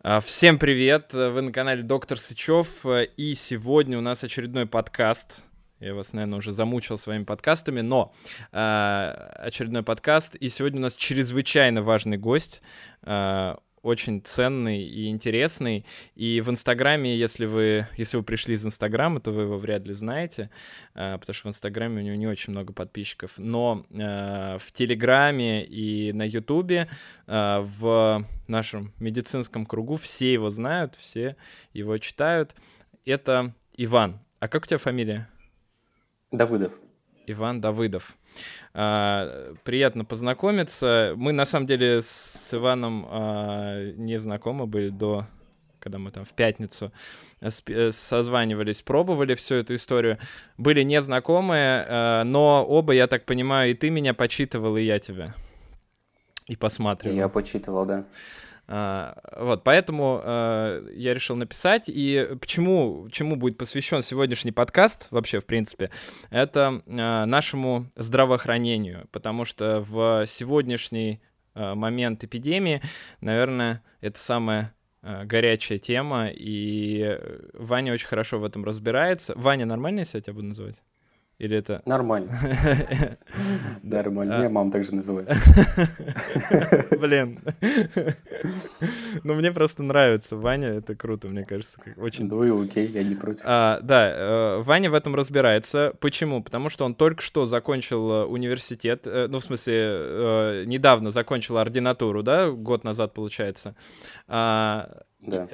А, всем привет! Вы на канале Доктор Сычев, и сегодня у нас очередной подкаст. Я вас, наверное, уже замучил своими подкастами, но э, очередной подкаст, и сегодня у нас чрезвычайно важный гость. Э, очень ценный и интересный. И в Инстаграме, если вы, если вы пришли из Инстаграма, то вы его вряд ли знаете, а, потому что в Инстаграме у него не очень много подписчиков. Но а, в Телеграме и на Ютубе а, в нашем медицинском кругу все его знают, все его читают. Это Иван. А как у тебя фамилия? Давыдов. Иван Давыдов. А, приятно познакомиться. Мы на самом деле с Иваном а, не знакомы были до когда мы там в пятницу созванивались, пробовали всю эту историю, были незнакомые, э, но оба, я так понимаю, и ты меня почитывал, и я тебя. И посматривал. Я почитывал, да. А, вот, поэтому а, я решил написать. И почему, чему будет посвящен сегодняшний подкаст, вообще, в принципе, это а, нашему здравоохранению. Потому что в сегодняшний а, момент эпидемии, наверное, это самая а, горячая тема, и Ваня очень хорошо в этом разбирается. Ваня, нормально, я тебя буду называть? Или это... Нормально. Нормально. Меня мама также называет. Блин. Ну, мне просто нравится. Ваня, это круто, мне кажется. Очень... Ну и окей, я не против. А, да, э, Ваня в этом разбирается. Почему? Потому что он только что закончил э, университет. Э, ну, в смысле, недавно закончил ординатуру, да, год назад, получается. Да.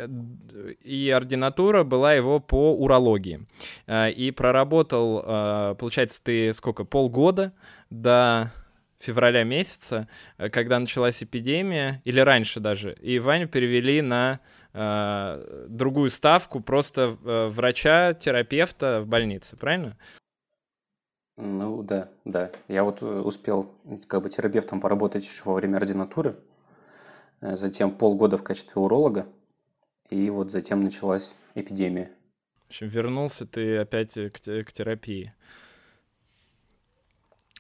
И ординатура была его по урологии. Э, и проработал, э, получается, ты сколько, полгода до февраля месяца, э, когда началась эпидемия, или раньше даже, и Ваню перевели на э, другую ставку, просто э, врача-терапевта в больнице, правильно? Ну да, да. Я вот успел как бы терапевтом поработать еще во время ординатуры, затем полгода в качестве уролога, и вот затем началась эпидемия. В общем, вернулся ты опять к, к терапии.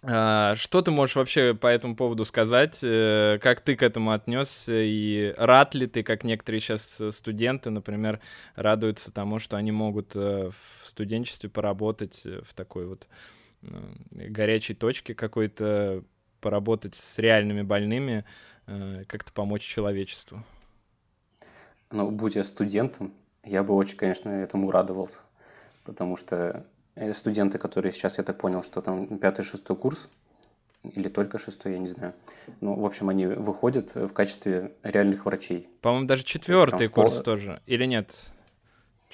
А, что ты можешь вообще по этому поводу сказать? Э, как ты к этому отнесся? И рад ли ты, как некоторые сейчас студенты, например, радуются тому, что они могут э, в студенчестве поработать э, в такой вот горячей точке какой-то, поработать с реальными больными, как-то помочь человечеству? Ну, будь я студентом, я бы очень, конечно, этому радовался. Потому что э, студенты, которые сейчас, я так понял, что там пятый-шестой курс, или только шестой, я не знаю. Ну, в общем, они выходят в качестве реальных врачей. По-моему, даже четвертый курс тоже. Или нет?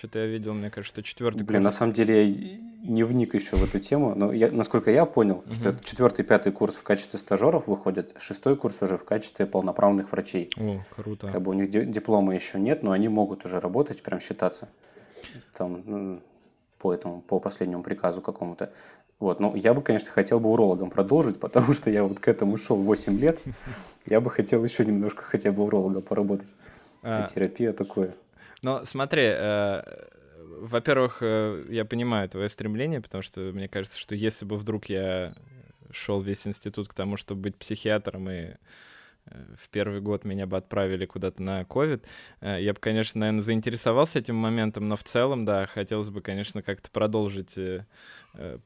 Что-то я видел, мне кажется, что четвертый Блин, курс. на самом деле я не вник еще в эту тему, но я, насколько я понял, угу. что это четвертый, пятый курс в качестве стажеров выходит, шестой курс уже в качестве полноправных врачей. О, круто. Как бы у них диплома еще нет, но они могут уже работать, прям считаться там ну, по этому, по последнему приказу какому-то. Вот, ну, я бы, конечно, хотел бы урологом продолжить, потому что я вот к этому шел 8 лет. Я бы хотел еще немножко хотя бы уролога поработать. А, терапия такое. Но смотри, э, во-первых, э, я понимаю твое стремление, потому что мне кажется, что если бы вдруг я шел весь институт к тому, чтобы быть психиатром и э, в первый год меня бы отправили куда-то на ковид, э, я бы, конечно, наверное, заинтересовался этим моментом, но в целом, да, хотелось бы, конечно, как-то продолжить э,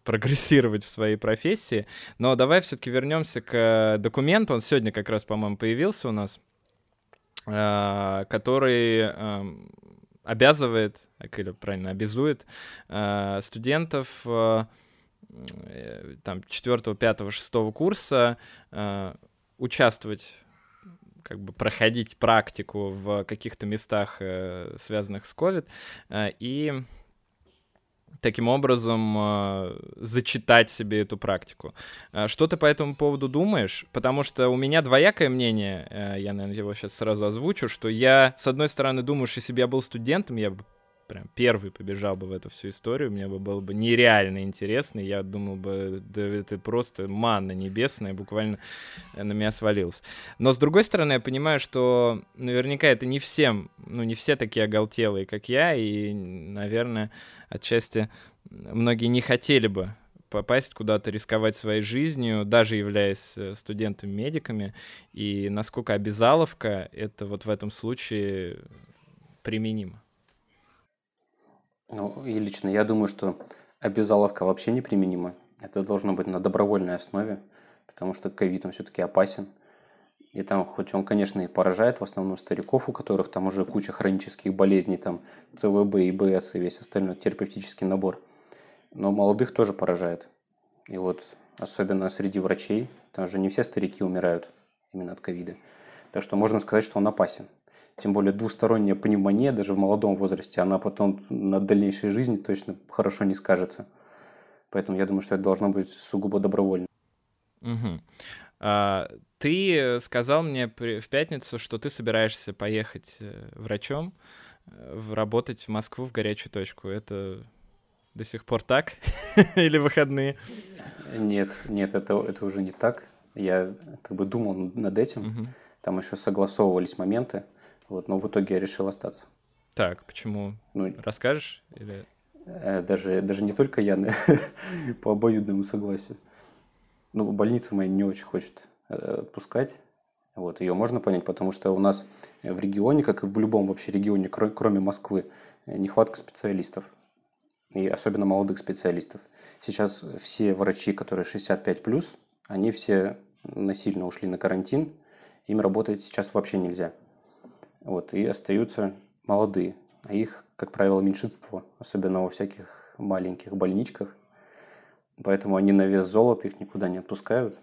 прогрессировать в своей профессии. Но давай все-таки вернемся к документу. Он сегодня как раз, по-моему, появился у нас, который эм, обязывает, или правильно, обязует э, студентов э, там 4, 5, 6 курса э, участвовать как бы проходить практику в каких-то местах, э, связанных с COVID, э, и таким образом э, зачитать себе эту практику. Э, что ты по этому поводу думаешь? Потому что у меня двоякое мнение, э, я, наверное, его сейчас сразу озвучу, что я, с одной стороны, думаю, что если бы я был студентом, я бы прям первый побежал бы в эту всю историю, мне бы было бы нереально интересно, я думал бы, да это просто манна небесная, буквально на меня свалилась. Но с другой стороны, я понимаю, что наверняка это не всем, ну не все такие оголтелые, как я, и, наверное, отчасти многие не хотели бы попасть куда-то, рисковать своей жизнью, даже являясь э, студентами-медиками. И насколько обязаловка, это вот в этом случае применимо? Ну, и лично я думаю, что обязаловка вообще неприменима. Это должно быть на добровольной основе, потому что ковид, он все-таки опасен. И там, хоть он, конечно, и поражает в основном стариков, у которых там уже куча хронических болезней, там ЦВБ, ИБС и весь остальной терапевтический набор, но молодых тоже поражает. И вот особенно среди врачей, там же не все старики умирают именно от ковида. Так что можно сказать, что он опасен. Тем более двусторонняя пневмония даже в молодом возрасте, она потом на дальнейшей жизни точно хорошо не скажется. Поэтому я думаю, что это должно быть сугубо добровольно. Угу. А, ты сказал мне в пятницу, что ты собираешься поехать э, врачом, э, работать в Москву в горячую точку. Это до сих пор так? Или выходные? Нет, нет, это, это уже не так. Я как бы думал над этим. Угу. Там еще согласовывались моменты. Вот, но в итоге я решил остаться. Так, почему? Ну, Расскажешь? Или... Э, даже, даже не только я, по обоюдному согласию. Ну, больница моя не очень хочет э, отпускать. Вот, ее можно понять, потому что у нас в регионе, как и в любом вообще регионе, кроме Москвы, нехватка специалистов. И особенно молодых специалистов. Сейчас все врачи, которые 65+, они все насильно ушли на карантин. Им работать сейчас вообще нельзя. Вот, и остаются молодые. А их, как правило, меньшинство, особенно во всяких маленьких больничках. Поэтому они на вес золота их никуда не отпускают.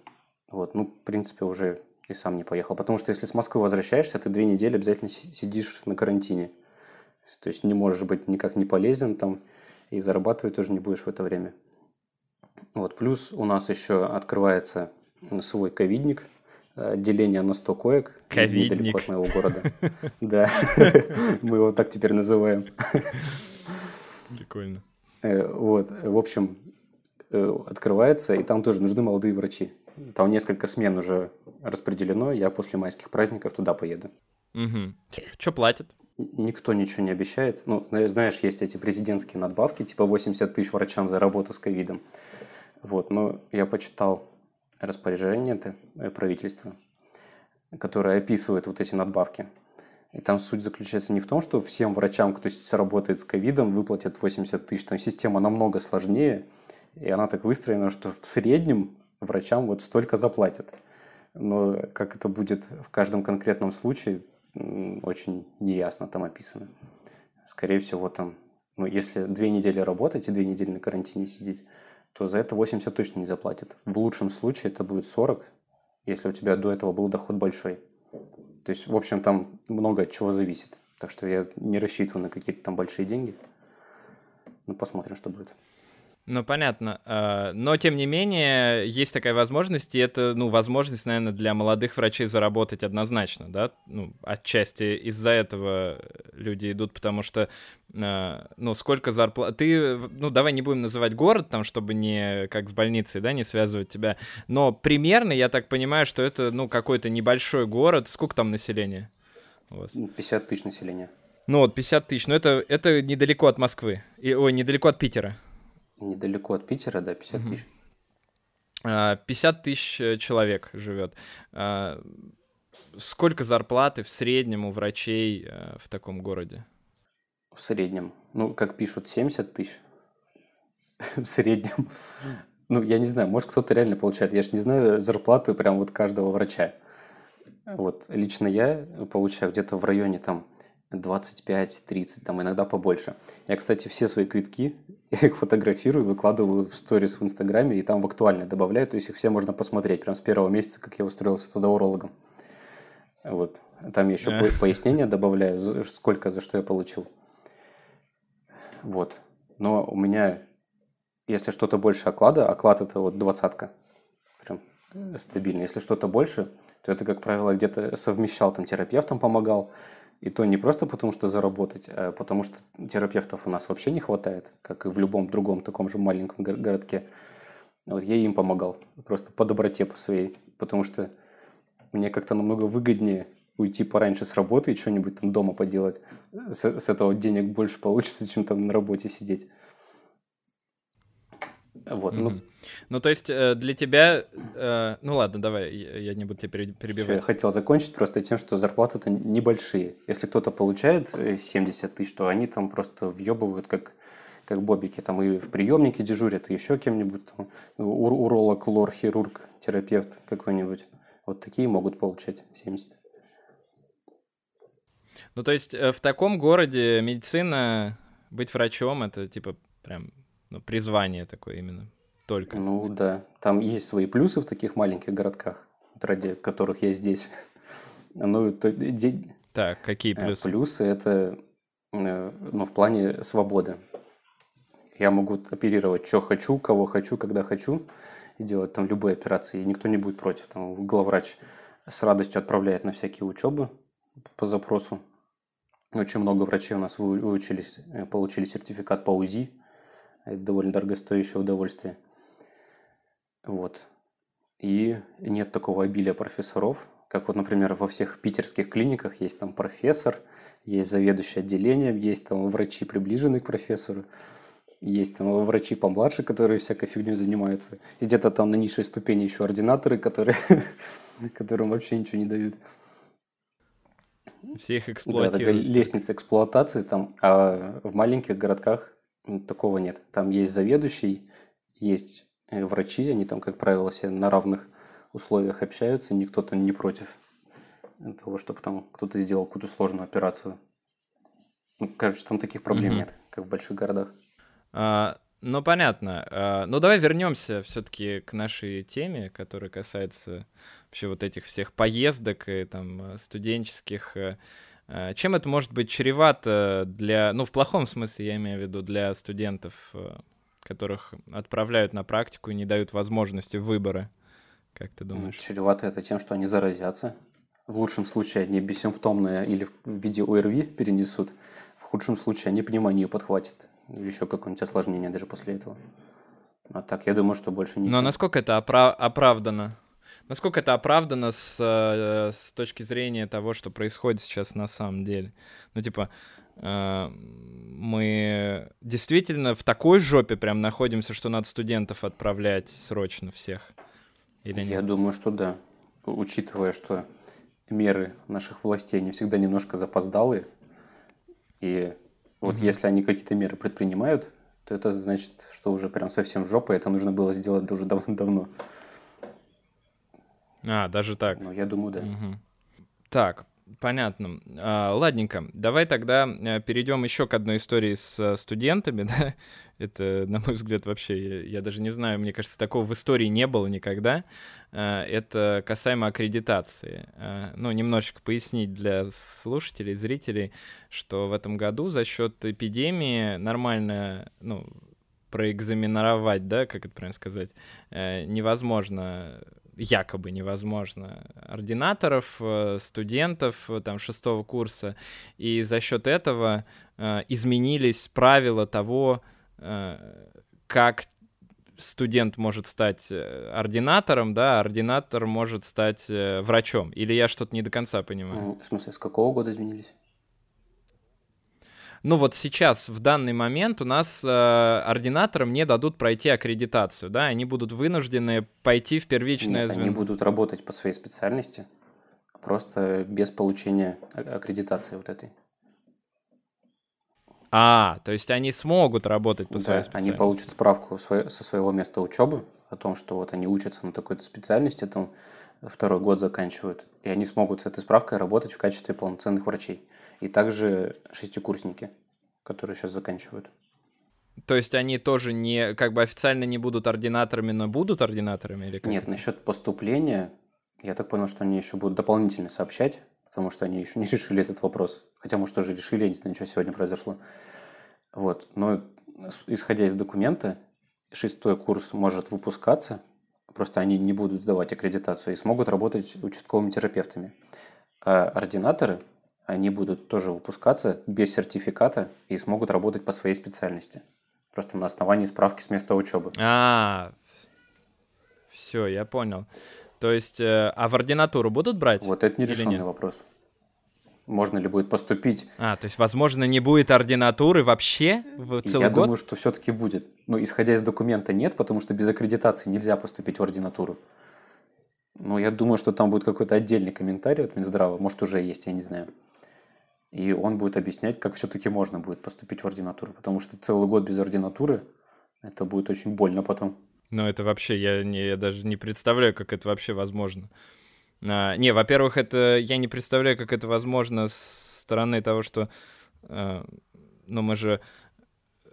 Вот, ну, в принципе, уже и сам не поехал. Потому что если с Москвы возвращаешься, ты две недели обязательно сидишь на карантине. То есть не можешь быть никак не полезен там, и зарабатывать тоже не будешь в это время. Вот, плюс у нас еще открывается свой ковидник – отделение на 100 коек Ковидник. недалеко от моего города. Да, мы его так теперь называем. Прикольно. Э, вот, в общем, э, открывается, и там тоже нужны молодые врачи. Там несколько смен уже распределено, я после майских праздников туда поеду. Угу. Что платят? Никто ничего не обещает. Ну, знаешь, есть эти президентские надбавки, типа 80 тысяч врачам за работу с ковидом. Вот, но я почитал распоряжение э, правительства, которое описывает вот эти надбавки. И там суть заключается не в том, что всем врачам, кто работает с ковидом, выплатят 80 тысяч. Там система намного сложнее, и она так выстроена, что в среднем врачам вот столько заплатят. Но как это будет в каждом конкретном случае, очень неясно там описано. Скорее всего, там, ну, если две недели работать и две недели на карантине сидеть, то за это 80 точно не заплатят. В лучшем случае это будет 40, если у тебя до этого был доход большой. То есть, в общем, там много от чего зависит. Так что я не рассчитываю на какие-то там большие деньги. Ну, посмотрим, что будет. Ну, понятно. А, но, тем не менее, есть такая возможность, и это, ну, возможность, наверное, для молодых врачей заработать однозначно, да? Ну, отчасти из-за этого люди идут, потому что, а, ну, сколько зарплат... Ты, ну, давай не будем называть город, там, чтобы не, как с больницей, да, не связывать тебя, но примерно, я так понимаю, что это, ну, какой-то небольшой город. Сколько там населения у вас? 50 тысяч населения. Ну, вот, 50 тысяч. Но это, это недалеко от Москвы. И, ой, недалеко от Питера. Недалеко от Питера, да, 50 тысяч. 50 а, тысяч э, человек живет. А, сколько зарплаты в среднем у врачей э, в таком городе? В среднем. Ну, как пишут, 70 тысяч. в среднем. Ну, я не знаю, может, кто-то реально получает. Я же не знаю зарплаты прям вот каждого врача. Вот лично я получаю где-то в районе там 25-30, там иногда побольше. Я, кстати, все свои квитки, я их фотографирую, выкладываю в сторис в Инстаграме и там в актуальное добавляю, то есть их все можно посмотреть прям с первого месяца, как я устроился туда урологом. Вот. Там я еще yeah. пояснение добавляю, сколько за что я получил. Вот. Но у меня, если что-то больше оклада, оклад это вот двадцатка, прям стабильно. Если что-то больше, то это, как правило, где-то совмещал, там терапевтом помогал, и то не просто потому, что заработать, а потому что терапевтов у нас вообще не хватает, как и в любом другом таком же маленьком городке. Вот я им помогал, просто по доброте по своей, потому что мне как-то намного выгоднее уйти пораньше с работы и что-нибудь там дома поделать. С, с этого денег больше получится, чем там на работе сидеть. Вот, ну, Ну, то есть э, для тебя... э, Ну ладно, давай, я не буду тебя пере- Всё, я перебивать. хотел закончить просто тем, что зарплаты-то небольшие. Если кто-то получает э, 70 тысяч, то они там просто въебывают как, как бобики. Там и в приемнике дежурят, и еще кем-нибудь там. ур- уролог, лор, хирург, терапевт какой-нибудь. Вот такие могут получать 70. Ну, то есть э, в таком городе медицина, быть врачом, это типа прям ну, призвание такое именно. Только. Ну да, там есть свои плюсы в таких маленьких городках, ради которых я здесь. Ну, то, де- Так, какие Э, плюсы? Плюсы это э, ну, в плане свободы. Я могу оперировать, что хочу, кого хочу, когда хочу, и делать там любые операции, и никто не будет против. Там главврач с радостью отправляет на всякие учебы по запросу. Очень много врачей у нас вы- выучились, э, получили сертификат по УЗИ. Это довольно дорогостоящее удовольствие. Вот. И нет такого обилия профессоров, как вот, например, во всех питерских клиниках есть там профессор, есть заведующий отделением, есть там врачи, приближенные к профессору, есть там врачи помладше, которые всякой фигней занимаются. И где-то там на низшей ступени еще ординаторы, которые, которым вообще ничего не дают. Все их Да, такая эксплуатируют. лестница эксплуатации там, а в маленьких городках такого нет. Там есть заведующий, есть э, врачи, они там, как правило, все на равных условиях общаются, никто там не против того, чтобы там кто-то сделал какую-то сложную операцию. Ну, короче, там таких проблем Мгм. нет, как в больших городах. А, ну, понятно. А, ну, давай вернемся все-таки к нашей теме, которая касается вообще вот этих всех поездок и там э, студенческих. Э, Чем это может быть чревато для, ну, в плохом смысле, я имею в виду, для студентов, э, которых отправляют на практику и не дают возможности выбора? Как ты думаешь? Чревато это тем, что они заразятся. В лучшем случае они бессимптомные или в виде ОРВИ перенесут. В худшем случае они пневмонию подхватят. Или еще какое-нибудь осложнение даже после этого. А так, я думаю, что больше ничего. Но насколько это опра- оправдано? Насколько это оправдано с, э, с точки зрения того, что происходит сейчас на самом деле? Ну, типа, э, мы действительно в такой жопе прям находимся, что надо студентов отправлять срочно всех? Или Я нет? думаю, что да. Учитывая, что меры наших властей не всегда немножко запоздалые. И вот Мгм. если они какие-то меры предпринимают, то это значит, что уже прям совсем жопа, это нужно было сделать уже давно-давно. А, даже так. Ну, я думаю, да. Мгм. Так, понятно. А, ладненько, давай тогда э, перейдем еще к одной истории с э, студентами, да. Это, на мой взгляд, вообще, я, я даже не знаю, мне кажется, такого в истории не было никогда. А, это касаемо аккредитации. А, ну, немножечко пояснить для слушателей, зрителей, что в этом году за счет эпидемии нормально, ну, проэкзаменовать, да, как это правильно сказать, невозможно якобы невозможно ординаторов, э, студентов э, там шестого курса, и за счет этого э, изменились правила того, как студент может стать ординатором, да, ординатор может стать врачом. Или я что-то не до конца понимаю? В смысле, с какого года изменились? Ну вот сейчас, в данный момент, у нас э, ординаторам не дадут пройти аккредитацию, да, они будут вынуждены пойти в первичное Нет, они звено. будут работать по своей специальности, просто без получения а- аккредитации вот этой. А, то есть они смогут работать по своей Да, специальности. они получат справку со своего места учебы о том, что вот они учатся на такой-то специальности, там второй год заканчивают, и они смогут с этой справкой работать в качестве полноценных врачей. И также шестикурсники, которые сейчас заканчивают. То есть они тоже не, как бы официально не будут ординаторами, но будут ординаторами или как? Нет, это? насчет поступления, я так понял, что они еще будут дополнительно сообщать, потому что они еще не решили этот вопрос. Хотя, может, тоже решили, я не знаю, что сегодня произошло. Вот, но исходя из документа, шестой курс может выпускаться, просто они не будут сдавать аккредитацию и смогут работать участковыми терапевтами. А ординаторы, они будут тоже выпускаться без сертификата и смогут работать по своей специальности. Просто на основании справки с места учебы. А, все, я понял. То есть, э, а в ординатуру будут брать? Вот это нерешенный вопрос. Можно ли будет поступить. А, то есть, возможно, не будет ординатуры вообще в целый Я год? думаю, что все-таки будет. Ну, исходя из документа, нет, потому что без аккредитации нельзя поступить в ординатуру. Но я думаю, что там будет какой-то отдельный комментарий от Минздрава, может, уже есть, я не знаю. И он будет объяснять, как все-таки можно будет поступить в ординатуру, потому что целый год без ординатуры это будет очень больно потом. Ну, это вообще, я, не, я даже не представляю, как это вообще возможно. А, не, во-первых, это я не представляю, как это возможно с стороны того, что, а, ну, мы же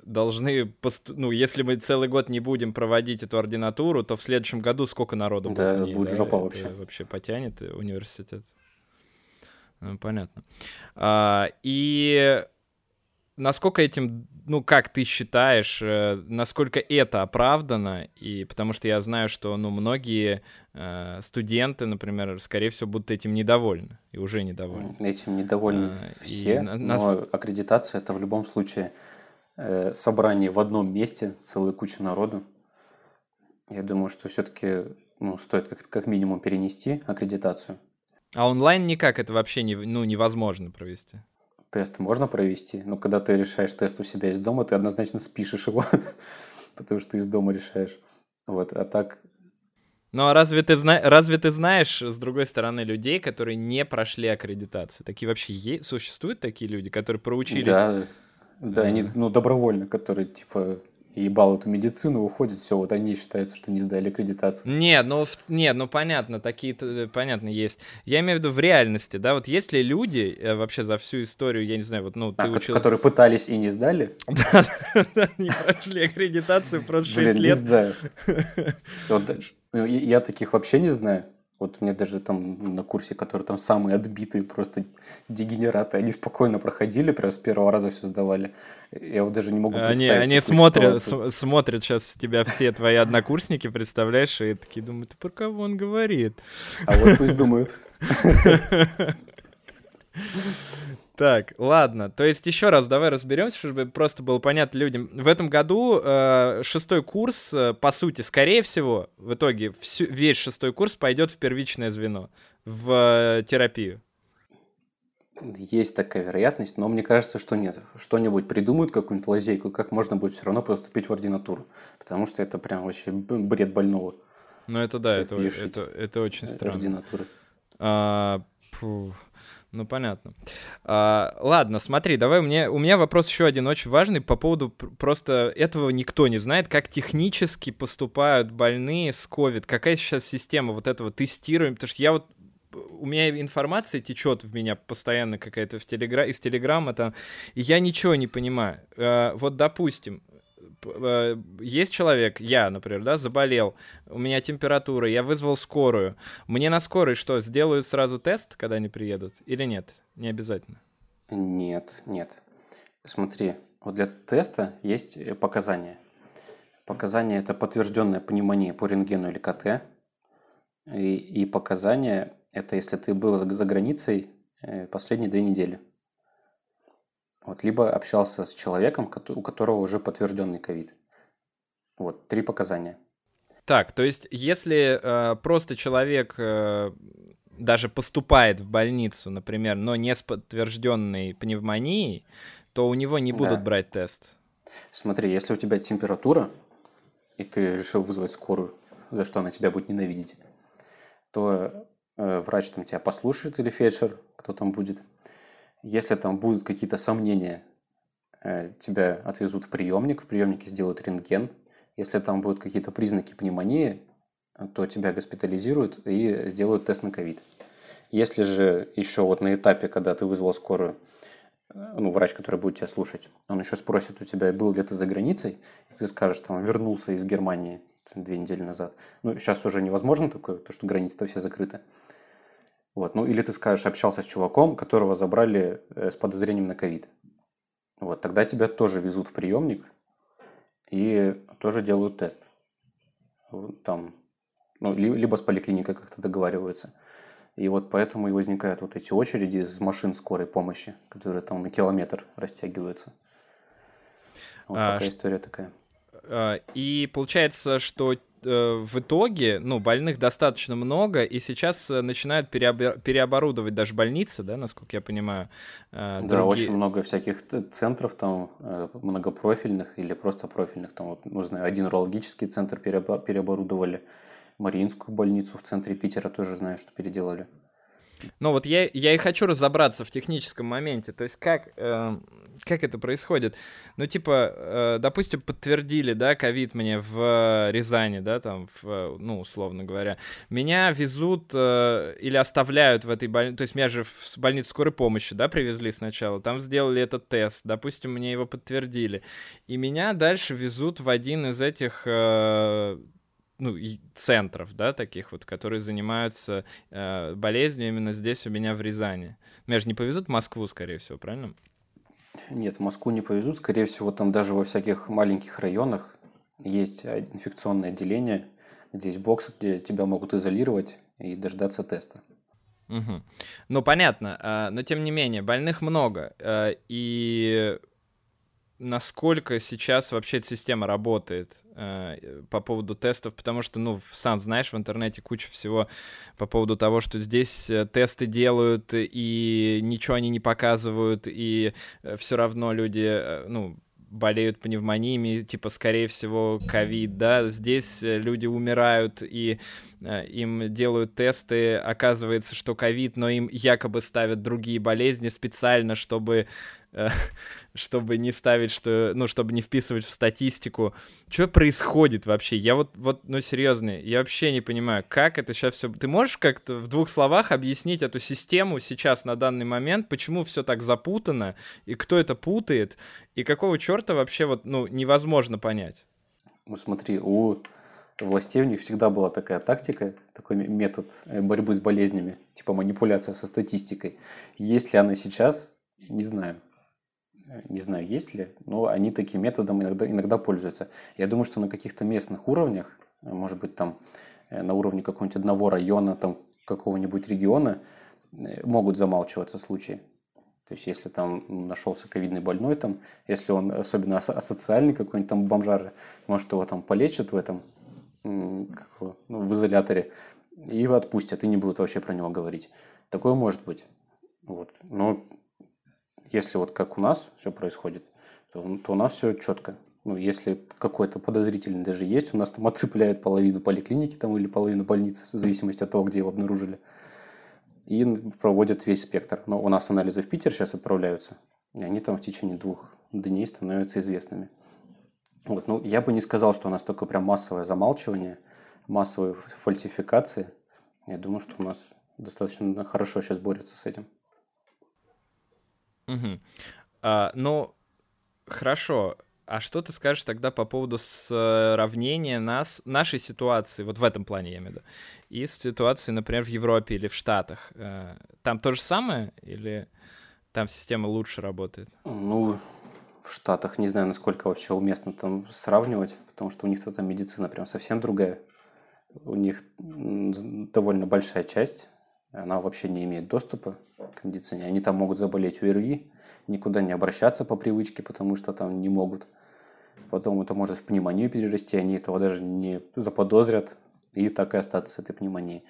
должны, посту... ну, если мы целый год не будем проводить эту ординатуру, то в следующем году сколько народу да, будет? Да, будет жопа это вообще. Вообще потянет университет. Ну, понятно. А, и насколько этим, ну, как ты считаешь, э, насколько это оправдано? И потому что я знаю, что, ну, многие э, студенты, например, скорее всего, будут этим недовольны и уже недовольны. Этим недовольны а, все, но нас... аккредитация это в любом случае э, собрание в одном месте, целая куча народу. Я думаю, что все-таки ну, стоит как, как минимум перенести аккредитацию. А онлайн никак это вообще не, ну, невозможно провести? Тест можно провести, но когда ты решаешь тест у себя из дома, ты однозначно спишешь его, потому что ты из дома решаешь. Вот, а так... Ну а разве ты, зна... разве ты знаешь, с другой стороны, людей, которые не прошли аккредитацию? Такие вообще есть? Существуют такие люди, которые проучились? Да, да, они ну, добровольно, которые типа ебал эту медицину, уходит, все, вот они считаются, что не сдали аккредитацию. Нет, ну, нет, ну понятно, такие, э, понятно, есть. Я имею в виду в реальности, да, вот есть ли люди э, вообще за всю историю, я не знаю, вот, ну, ты а, учил... Которые пытались и не сдали? Да, не прошли аккредитацию просто 6 лет. Блин, не знаю. Ну, я таких вообще не знаю. Вот мне даже там на курсе, которые там самые отбитые просто дегенераты, они спокойно проходили, прям с первого раза все сдавали. Я вот даже не могу представить. Они, они смотрят, смотрят сейчас тебя все твои однокурсники, представляешь, и такие думают, ты про кого он говорит? А вот пусть думают. Так, ладно. То есть еще раз давай разберемся, чтобы просто было понятно людям. В этом году э, шестой курс, э, по сути, скорее всего, в итоге всю, весь шестой курс пойдет в первичное звено, в э, терапию. Есть такая вероятность, но мне кажется, что нет. Что-нибудь придумают, какую-нибудь лазейку, как можно будет все равно поступить в ординатуру. Потому что это прям вообще бред больного. Ну это да, это, это, это очень странно. Ординатуры. А, фу. Ну, понятно. А, ладно, смотри, давай, меня, у меня вопрос еще один очень важный по поводу просто этого никто не знает, как технически поступают больные с COVID, какая сейчас система вот этого тестирования, потому что я вот у меня информация течет в меня постоянно какая-то в телегра... из телеграмма там, и я ничего не понимаю. А, вот, допустим, Э, есть человек, я, например, да, заболел, у меня температура, я вызвал скорую. Мне на скорой что, сделают сразу тест, когда они приедут, или нет? Не обязательно. Нет, нет. Смотри, вот для теста есть э, показания. Показания – это подтвержденная пневмония по рентгену или КТ. И, и показания – это если ты был за, за границей э, последние две недели. Вот, либо общался с человеком, у которого уже подтвержденный ковид. Вот, три показания. Так, то есть, если э, просто человек э, даже поступает в больницу, например, но не с подтвержденной пневмонией, то у него не будут да. брать тест. Смотри, если у тебя температура, и ты решил вызвать скорую, за что она тебя будет ненавидеть, то э, врач там тебя послушает или фельдшер, кто там будет, если там будут какие-то сомнения, э, тебя отвезут в приемник, в приемнике сделают рентген. Если там будут какие-то признаки пневмонии, то тебя госпитализируют и сделают тест на ковид. Если же еще вот на этапе, когда ты вызвал скорую, э, ну, врач, который будет тебя слушать, он еще спросит у тебя, был ли ты за границей, и ты скажешь, там, вернулся из Германии две недели назад. Ну, сейчас уже невозможно такое, то, что границы-то все закрыты. Вот. Ну, или ты скажешь, общался с чуваком, которого забрали э, с подозрением на ковид. Вот, тогда тебя тоже везут в приемник и тоже делают тест. Там, ну, либо с поликлиникой как-то договариваются. И вот поэтому и возникают вот эти очереди из машин скорой помощи, которые там на километр растягиваются. Вот а, такая история такая. А, и получается, что в итоге, ну, больных достаточно много, и сейчас э, начинают переобор- переоборудовать даже больницы, да, насколько я понимаю. Э, да, другие... очень много всяких центров там э, многопрофильных или просто профильных. Там, вот, ну, знаю, один урологический центр переоборудовали, Мариинскую больницу в центре Питера тоже знаю, что переделали. Ну вот я, я и хочу разобраться в техническом моменте. То есть как, э, как это происходит? Ну типа, э, допустим, подтвердили, да, ковид мне в Рязани, да, там, в, ну условно говоря. Меня везут э, или оставляют в этой больнице, то есть меня же в больницу скорой помощи, да, привезли сначала. Там сделали этот тест, допустим, мне его подтвердили. И меня дальше везут в один из этих... Э, ну, центров, да, таких вот, которые занимаются э, болезнью именно здесь у меня в Рязани. Меня же не повезут в Москву, скорее всего, правильно? Нет, в Москву не повезут. Скорее всего, там даже во всяких маленьких районах есть инфекционное отделение, где есть бокс, где тебя могут изолировать и дождаться теста. Угу. Ну, понятно, а, но тем не менее, больных много, э, и насколько сейчас вообще эта система работает э, по поводу тестов, потому что, ну, сам знаешь, в интернете куча всего по поводу того, что здесь э, тесты делают, и ничего они не показывают, и э, все равно люди, э, ну, болеют пневмониями, типа, скорее всего, ковид, да, здесь э, люди умирают, и э, им делают тесты, оказывается, что ковид, но им якобы ставят другие болезни специально, чтобы чтобы не ставить, что, ну, чтобы не вписывать в статистику. Что происходит вообще? Я вот, вот, ну, серьезно, я вообще не понимаю, как это сейчас все... Ты можешь как-то в двух словах объяснить эту систему сейчас на данный момент, почему все так запутано, и кто это путает, и какого черта вообще вот, ну, невозможно понять? Ну, смотри, у властей у них всегда была такая тактика, такой метод э, борьбы с болезнями, типа манипуляция со статистикой. Есть ли она сейчас, не знаю не знаю, есть ли, но они таким методом иногда, иногда пользуются. Я думаю, что на каких-то местных уровнях, может быть, там э, на уровне какого-нибудь одного района, там какого-нибудь региона, э, могут замалчиваться случаи. То есть, если там нашелся ковидный больной, там, если он особенно асоциальный какой-нибудь там бомжар, может, его там полечат в этом, как его, ну, в изоляторе, и его отпустят, и не будут вообще про него говорить. Такое может быть. Вот. Но если вот как у нас все происходит, то, то у нас все четко. Ну, если какой-то подозрительный даже есть, у нас там отцепляют половину поликлиники там, или половину больницы, в зависимости от того, где его обнаружили. И проводят весь спектр. Но у нас анализы в Питер сейчас отправляются, и они там в течение двух дней становятся известными. Вот, ну, я бы не сказал, что у нас такое прям массовое замалчивание, массовые фальсификации. Я думаю, что у нас достаточно хорошо сейчас борются с этим. Угу. А, ну, хорошо. А что ты скажешь тогда по поводу сравнения нас, нашей ситуации, вот в этом плане я имею в виду, и с ситуацией, например, в Европе или в Штатах? Э, там то же самое или там система лучше работает? Ну, в Штатах не знаю, насколько вообще уместно там сравнивать, потому что у них там медицина прям совсем другая. У них довольно большая часть она вообще не имеет доступа к медицине. Они там могут заболеть ОРВИ, никуда не обращаться по привычке, потому что там не могут. Потом это может в пневмонию перерасти, они этого даже не заподозрят, и так и остаться с этой пневмонией.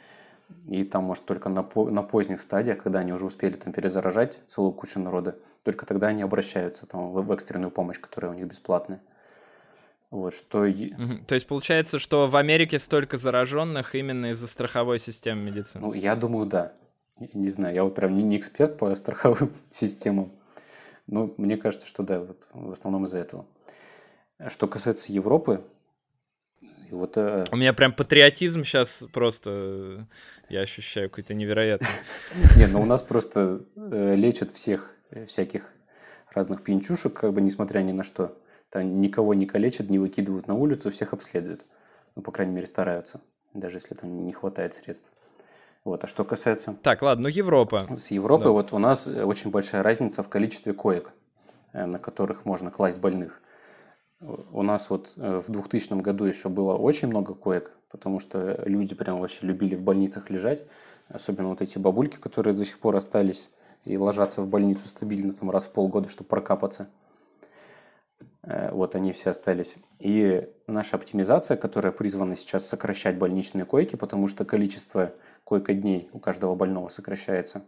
И там, может, только на, по, на поздних стадиях, когда они уже успели там перезаражать целую кучу народа, только тогда они обращаются там, в, в экстренную помощь, которая у них бесплатная. Вот, что... Угу. То есть получается, что в Америке столько зараженных именно из-за страховой системы медицины? Ну, я думаю, да. Не знаю, я вот прям не, не эксперт по страховым системам, но мне кажется, что да, вот в основном из-за этого. Что касается Европы, вот, э... У меня прям патриотизм сейчас просто, э, я ощущаю какой-то невероятный. Не, ну у нас просто э, лечат всех э, всяких разных пьянчушек, как бы несмотря ни на что. Там никого не калечат, не выкидывают на улицу, всех обследуют. Ну, по крайней мере, стараются, даже если там не хватает средств. Вот. А что касается... Так, ладно, ну Европа. С Европой да. вот у нас очень большая разница в количестве коек, э, на которых можно класть больных. У нас вот э, в 2000 году еще было очень много коек, потому что люди прям вообще любили в больницах лежать. Особенно вот эти бабульки, которые до сих пор остались и ложатся в больницу стабильно там раз в полгода, чтобы прокапаться. Э, вот они все остались. И наша оптимизация, которая призвана сейчас сокращать больничные койки, потому что количество койко-дней у каждого больного сокращается,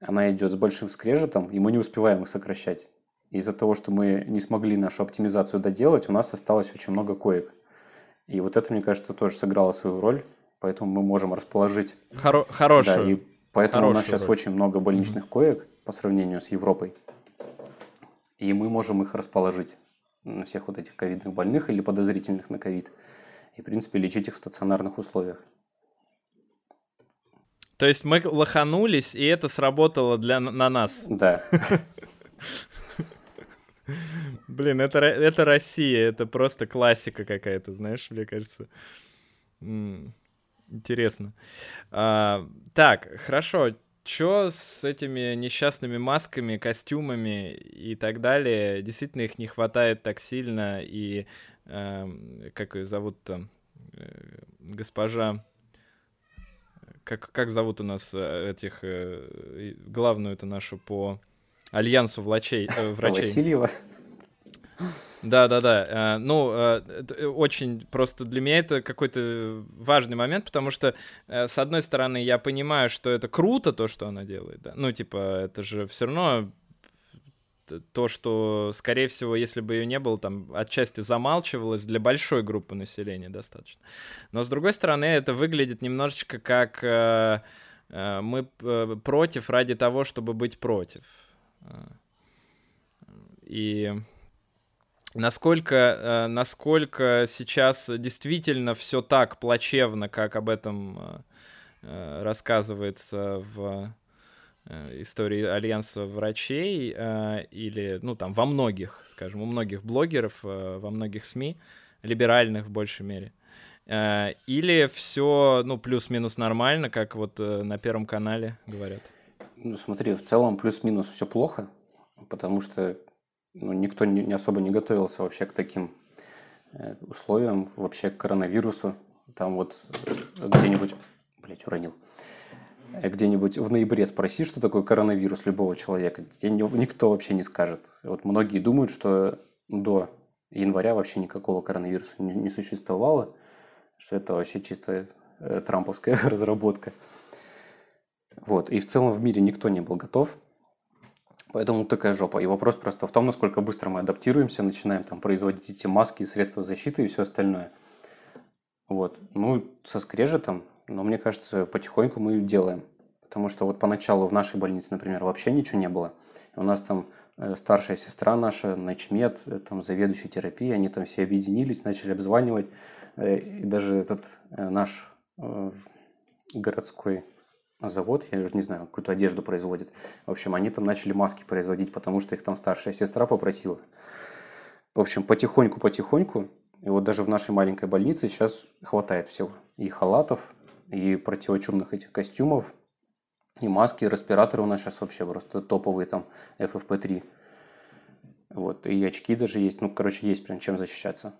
она идет с большим скрежетом, и мы не успеваем их сокращать. Из-за того, что мы не смогли нашу оптимизацию доделать, у нас осталось очень много коек. И вот это, мне кажется, тоже сыграло свою роль, поэтому мы можем расположить... Хоро- хорошую. Да, и поэтому у нас сейчас роль. очень много больничных mm-hmm. коек по сравнению с Европой и мы можем их расположить всех вот этих ковидных больных или подозрительных на ковид. И, в принципе, лечить их в стационарных условиях. То есть мы лоханулись, и это сработало для, на нас. Да. Блин, это, это Россия, это просто классика какая-то, знаешь, мне кажется. Интересно. А, так, хорошо. Чё с этими несчастными масками, костюмами и так далее? Действительно их не хватает так сильно, и э, как ее зовут там, э, госпожа, как, как зовут у нас э, этих, э, главную это нашу по альянсу влачей, э, врачей? Васильева. Да, да, да. Ну, э, э, очень просто для меня это какой-то важный момент, потому что, э, с одной стороны, я понимаю, что это круто, то, что она делает, да. Ну, типа, это же все равно то, что, скорее всего, если бы ее не было, там отчасти замалчивалось для большой группы населения достаточно. Но с другой стороны, это выглядит немножечко как мы против ради того, чтобы быть против. И Насколько, э, насколько сейчас действительно все так плачевно, как об этом э, э, рассказывается в истории Альянса врачей или, ну, там, во многих, скажем, у многих блогеров, во многих СМИ, либеральных в большей мере. Или все, ну, плюс-минус нормально, как вот на Первом канале говорят? Ну, смотри, в целом плюс-минус все плохо, потому что ну, никто не, не особо не готовился вообще к таким э, условиям, вообще к коронавирусу. Там вот где-нибудь, блядь, уронил, э, где-нибудь в ноябре спроси, что такое коронавирус любого человека, никто вообще не скажет. Вот многие думают, что до января вообще никакого коронавируса не, существовало, что это вообще чисто э, трамповская разработка. Вот. И в целом в мире никто не был готов Поэтому такая жопа. И вопрос просто в том, насколько быстро мы адаптируемся, начинаем там производить эти маски, средства защиты и все остальное. Вот. Ну, со скрежетом, но мне кажется, потихоньку мы делаем. Потому что вот поначалу в нашей больнице, например, вообще ничего не было. У нас там э, старшая сестра наша, начмед, э, там заведующий терапией, они там все объединились, начали обзванивать. Э, и даже этот наш городской завод, я уже не знаю, какую-то одежду производит. В общем, они там начали маски производить, потому что их там старшая сестра попросила. В общем, потихоньку-потихоньку, и вот даже в нашей маленькой больнице сейчас хватает всего. И халатов, и противочумных этих костюмов, и маски, и респираторы у нас сейчас вообще просто топовые, там, FFP3. Вот, и очки даже есть. Ну, короче, есть прям чем защищаться.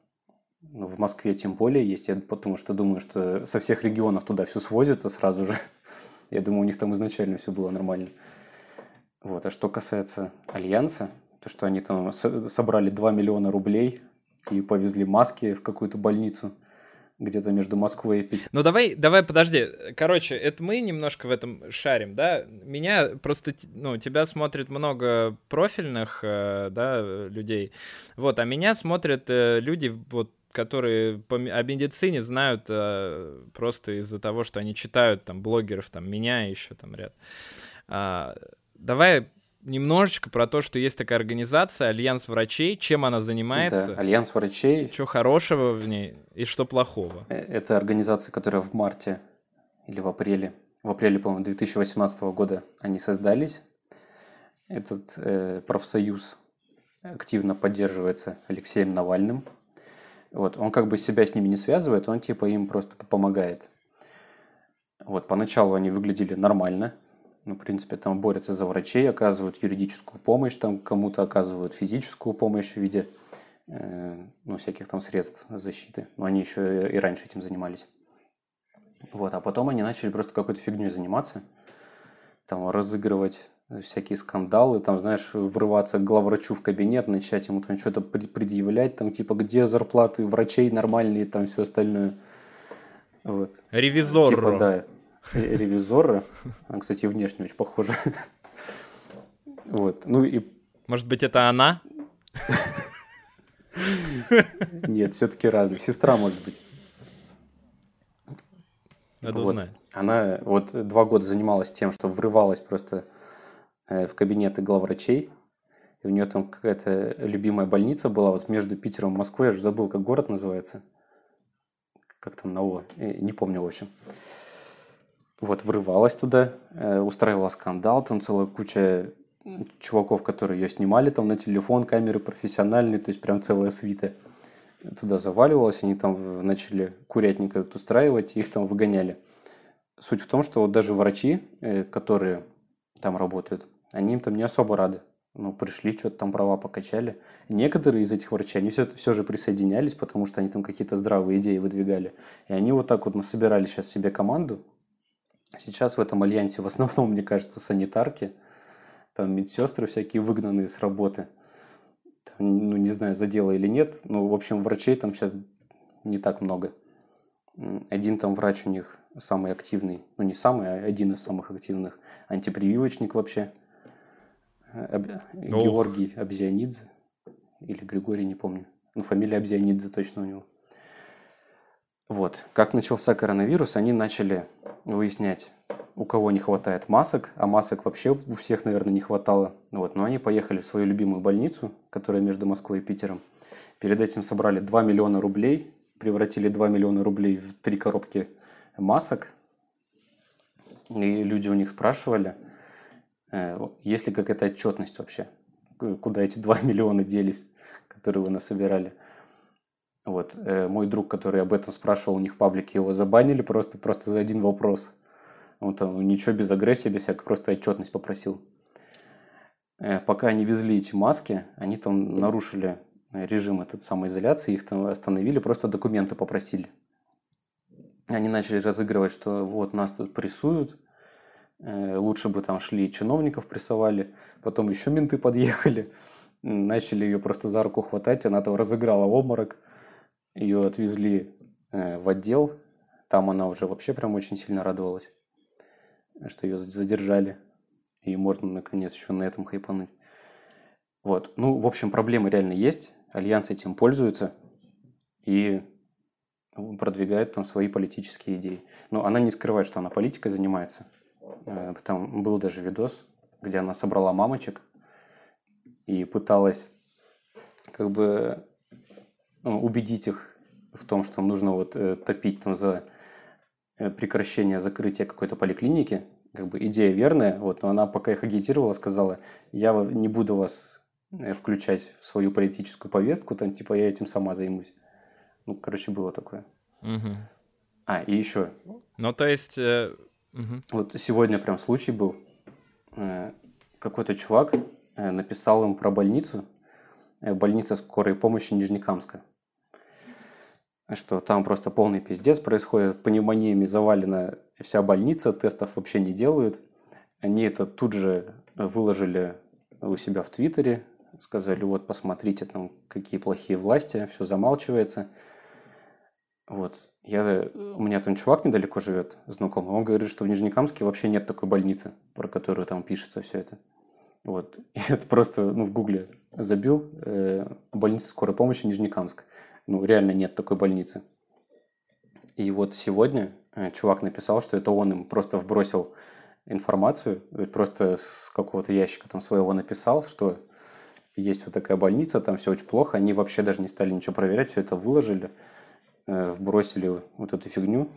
Ну, в Москве тем более есть, я потому что думаю, что со всех регионов туда все свозится сразу же. Я думаю, у них там изначально все было нормально. Вот. А что касается Альянса, то, что они там собрали 2 миллиона рублей и повезли маски в какую-то больницу где-то между Москвой и Питером. Ну давай, давай, подожди. Короче, это мы немножко в этом шарим, да? Меня просто, ну, тебя смотрит много профильных, э, да, людей. Вот, а меня смотрят э, люди, вот, которые по, о медицине знают а, просто из-за того, что они читают там блогеров, там меня еще там ряд. А, давай немножечко про то, что есть такая организация Альянс врачей, чем она занимается. Это Альянс врачей. Что хорошего в ней и что плохого? Э, это организация, которая в марте или в апреле, в апреле, по-моему, 2018 года они создались. Этот э, профсоюз активно поддерживается Алексеем Навальным, вот, он как бы себя с ними не связывает, он типа им просто помогает. Вот, поначалу они выглядели нормально, ну, в принципе, там борются за врачей, оказывают юридическую помощь, там кому-то оказывают физическую помощь в виде, э, ну, всяких там средств защиты. Но они еще и раньше этим занимались. Вот, а потом они начали просто какой-то фигней заниматься, там разыгрывать всякие скандалы, там, знаешь, врываться к главврачу в кабинет, начать ему там что-то предъявлять, там, типа, где зарплаты врачей нормальные, там, все остальное. Вот. Ревизор. Типа, да, ревизора. Она, кстати, внешне очень похожа. Вот, ну и... Может быть, это она? Нет, все-таки разные. Сестра, может быть. Надо вот. узнать. Она вот два года занималась тем, что врывалась просто э, в кабинеты главврачей. И у нее там какая-то любимая больница была вот между Питером и Москвой. Я же забыл, как город называется. Как там на О. Э, не помню, в общем. Вот, врывалась туда, э, устраивала скандал, там целая куча чуваков, которые ее снимали там на телефон, камеры профессиональные, то есть прям целая свита туда заваливалась, они там начали курятник этот устраивать, их там выгоняли. Суть в том, что вот даже врачи, э, которые там работают, они им там не особо рады. Ну, пришли, что-то там права покачали. Некоторые из этих врачей, они все, все же присоединялись, потому что они там какие-то здравые идеи выдвигали. И они вот так вот насобирали сейчас себе команду. Сейчас в этом альянсе в основном, мне кажется, санитарки – там медсестры всякие выгнанные с работы. Там, ну, не знаю, за дело или нет, но, в общем, врачей там сейчас не так много. Один там врач у них самый активный, ну не самый, а один из самых активных, антипрививочник вообще. Об... Георгий Абзионидзе или Григорий, не помню. Ну, фамилия Абзионидзе точно у него. Вот. Как начался коронавирус, они начали выяснять, у кого не хватает масок, а масок вообще у всех, наверное, не хватало. Вот. Но они поехали в свою любимую больницу, которая между Москвой и Питером. Перед этим собрали 2 миллиона рублей, превратили 2 миллиона рублей в три коробки масок. И люди у них спрашивали, есть ли какая-то отчетность вообще, куда эти 2 миллиона делись, которые вы насобирали. Вот. Э, мой друг, который об этом спрашивал у них в паблике, его забанили просто, просто за один вопрос. Он там ничего без агрессии, без всякой, просто отчетность попросил. Э, пока они везли эти маски, они там нарушили режим этот самоизоляции, их там остановили, просто документы попросили. Они начали разыгрывать, что вот нас тут прессуют, э, лучше бы там шли чиновников прессовали, потом еще менты подъехали, начали ее просто за руку хватать, она там разыграла обморок, ее отвезли э, в отдел, там она уже вообще прям очень сильно радовалась, что ее задержали, и можно наконец еще на этом хайпануть. Вот, ну, в общем, проблемы реально есть, Альянс этим пользуется и продвигает там свои политические идеи. Но она не скрывает, что она политикой занимается. Э, там был даже видос, где она собрала мамочек и пыталась как бы ну, убедить их в том, что нужно вот э, топить там за э, прекращение закрытия какой-то поликлиники, как бы идея верная, вот, но она пока их агитировала, сказала, я не буду вас включать в свою политическую повестку, там, типа, я этим сама займусь. Ну, короче, было такое. Угу. А, и еще. Ну, то есть... Угу. Вот сегодня прям случай был. Э, какой-то чувак э, написал им про больницу, э, больница скорой помощи Нижнекамска что там просто полный пиздец происходит, пневмониями завалена вся больница, тестов вообще не делают. Они это тут же выложили у себя в Твиттере, сказали, вот, посмотрите, там, какие плохие власти, все замалчивается. Вот, я, у меня там чувак недалеко живет, знакомый, он говорит, что в Нижнекамске вообще нет такой больницы, про которую там пишется все это. Вот, и это просто, ну, в гугле забил, э, больница скорой помощи Нижнекамск. Ну, реально нет такой больницы. И вот сегодня э, чувак написал, что это он им просто вбросил информацию, э, просто с какого-то ящика там своего написал, что есть вот такая больница, там все очень плохо, они вообще даже не стали ничего проверять, все это выложили, э, вбросили вот эту фигню.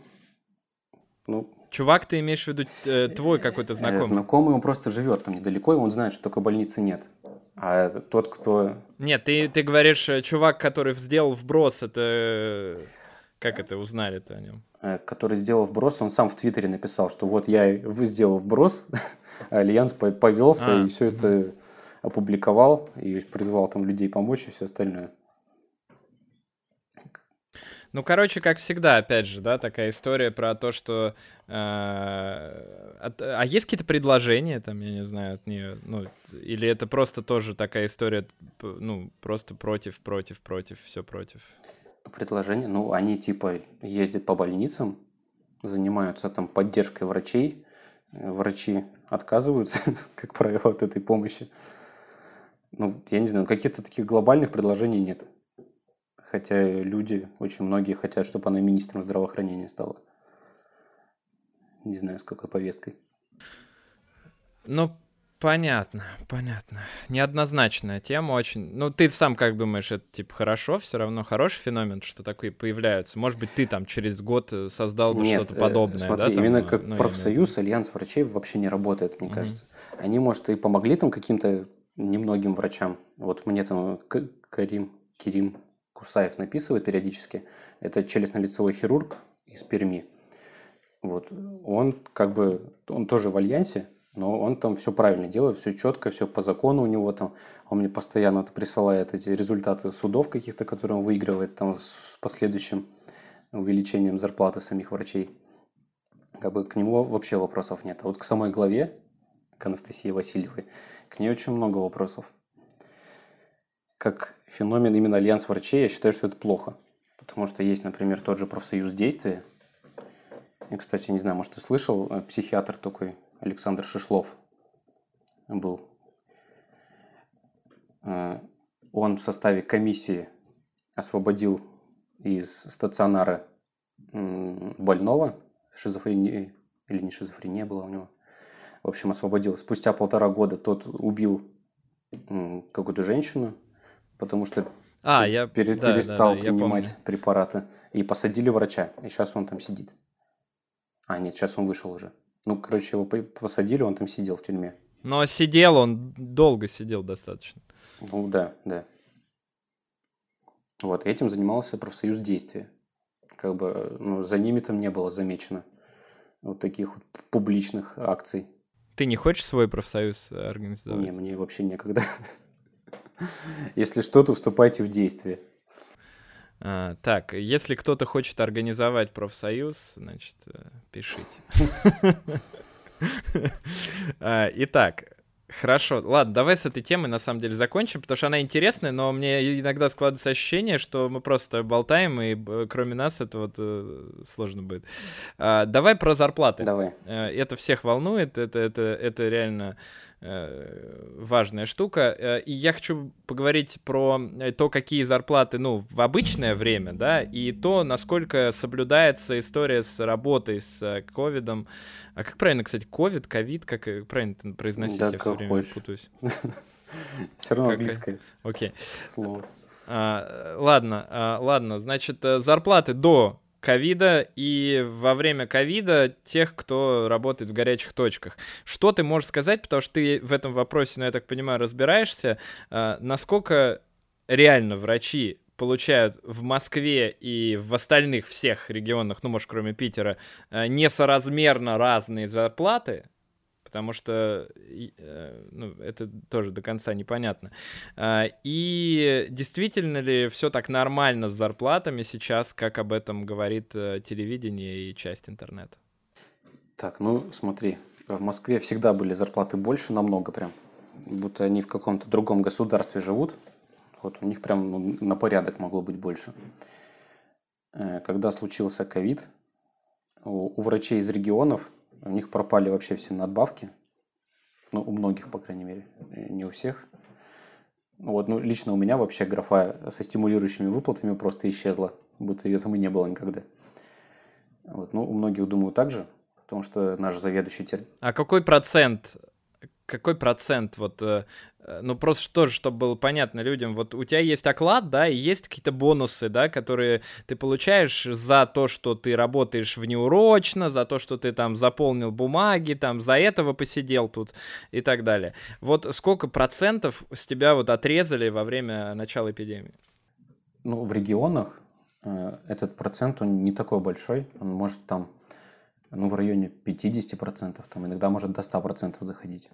Ну, Чувак, ты имеешь в виду э, твой какой-то знакомый? Знакомый, он просто живет там недалеко, и он знает, что такой больницы нет. А тот, кто... Нет, ты, ты говоришь, э, чувак, который сделал вброс, это... Э, как это узнали-то о нем? Э, который сделал вброс, он сам в Твиттере написал, что вот я вы сделал вброс, Альянс повелся а. и все это опубликовал и призвал там людей помочь и все остальное. Ну, короче, как всегда, опять же, да, такая история про то, что... Э, от, а есть какие-то предложения, там, я не знаю, от нее? Ну, или это просто тоже такая история, ну, просто против, против, против, все против? Предложения? Ну, они, типа, ездят по больницам, занимаются там поддержкой врачей. Врачи отказываются, как правило, от этой помощи. Ну, я не знаю, каких-то таких глобальных предложений нет хотя люди, очень многие хотят, чтобы она министром здравоохранения стала. Не знаю, с какой повесткой. Ну, понятно, понятно. Неоднозначная тема очень. Ну, ты сам как думаешь, это типа хорошо, все равно хороший феномен, что такие появляются? Может быть, ты там через год э, создал бы что-то э, подобное, смотри, да? именно там, как ну, профсоюз, альянс врачей вообще не работает, мне mm-hmm. кажется. Они, может, и помогли там каким-то немногим врачам. Вот мне там Карим, Кирим Кусаев написывает периодически. Это челюстно-лицевой хирург из Перми. Вот. Он как бы, он тоже в альянсе, но он там все правильно делает, все четко, все по закону у него там. Он мне постоянно присылает эти результаты судов каких-то, которые он выигрывает там с последующим увеличением зарплаты самих врачей. Как бы к нему вообще вопросов нет. А вот к самой главе, к Анастасии Васильевой, к ней очень много вопросов как феномен именно альянс врачей, я считаю, что это плохо. Потому что есть, например, тот же профсоюз действия. И, кстати, не знаю, может, ты слышал, э, психиатр такой Александр Шишлов был. Э, он в составе комиссии освободил из стационара больного, шизофрения, или не шизофрения была у него, в общем, освободил. Спустя полтора года тот убил какую-то женщину, потому что а, я пере, да, перестал да, да, принимать препараты. И посадили врача, и сейчас он там сидит. А, нет, сейчас он вышел уже. Ну, короче, его посадили, он там сидел в тюрьме. Но сидел он, долго сидел достаточно. Ну, да, да. Вот, этим занимался профсоюз действия. Как бы, ну, за ними там не было замечено вот таких вот публичных акций. Ты не хочешь свой профсоюз организовать? Не, мне вообще некогда. Если что, то вступайте в действие. А, так, если кто-то хочет организовать профсоюз, значит, э, пишите. А, итак, Хорошо, ладно, давай с этой темой на самом деле закончим, потому что она интересная, но мне иногда складывается ощущение, что мы просто болтаем, и э, кроме нас это вот э, сложно будет. А, давай про зарплаты. Давай. Это всех волнует, это, это, это реально Э, важная штука. Э, и я хочу поговорить про э, то, какие зарплаты, ну, в обычное время, да, и то, насколько соблюдается история с работой с ковидом. А как правильно, кстати, ковид, ковид, как правильно это произносить? Да, я все время хочешь. путаюсь. Все равно английское Окей. Слово. А, ладно, а, ладно, значит, зарплаты до ковида и во время ковида тех, кто работает в горячих точках. Что ты можешь сказать, потому что ты в этом вопросе, ну, я так понимаю, разбираешься, э, насколько реально врачи получают в Москве и в остальных всех регионах, ну, может, кроме Питера, э, несоразмерно разные зарплаты, потому что э, ну, это тоже до конца непонятно. А, и действительно ли все так нормально с зарплатами сейчас, как об этом говорит э, телевидение и часть интернета? Так, ну смотри, в Москве всегда были зарплаты больше, намного прям. Будто они в каком-то другом государстве живут. Вот у них прям ну, на порядок могло быть больше. Э, когда случился ковид, у врачей из регионов у них пропали вообще все надбавки. Ну, у многих, по крайней мере. Не у всех. Вот, ну, лично у меня вообще графа со стимулирующими выплатами просто исчезла. Будто ее там и не было никогда. Вот, ну, у многих, думаю, так же. Потому что наш заведующий... А какой процент какой процент вот э, Э, ну, просто тоже, чтобы было понятно людям, вот у тебя есть оклад, да, и есть какие-то бонусы, да, которые ты получаешь за то, что ты работаешь внеурочно, за то, что ты там заполнил бумаги, там, за этого посидел тут и так далее. Вот сколько процентов с тебя вот отрезали во время начала эпидемии? Ну, в регионах э, этот процент, он не такой большой, он может там, ну, в районе 50%, там иногда может до 100% доходить.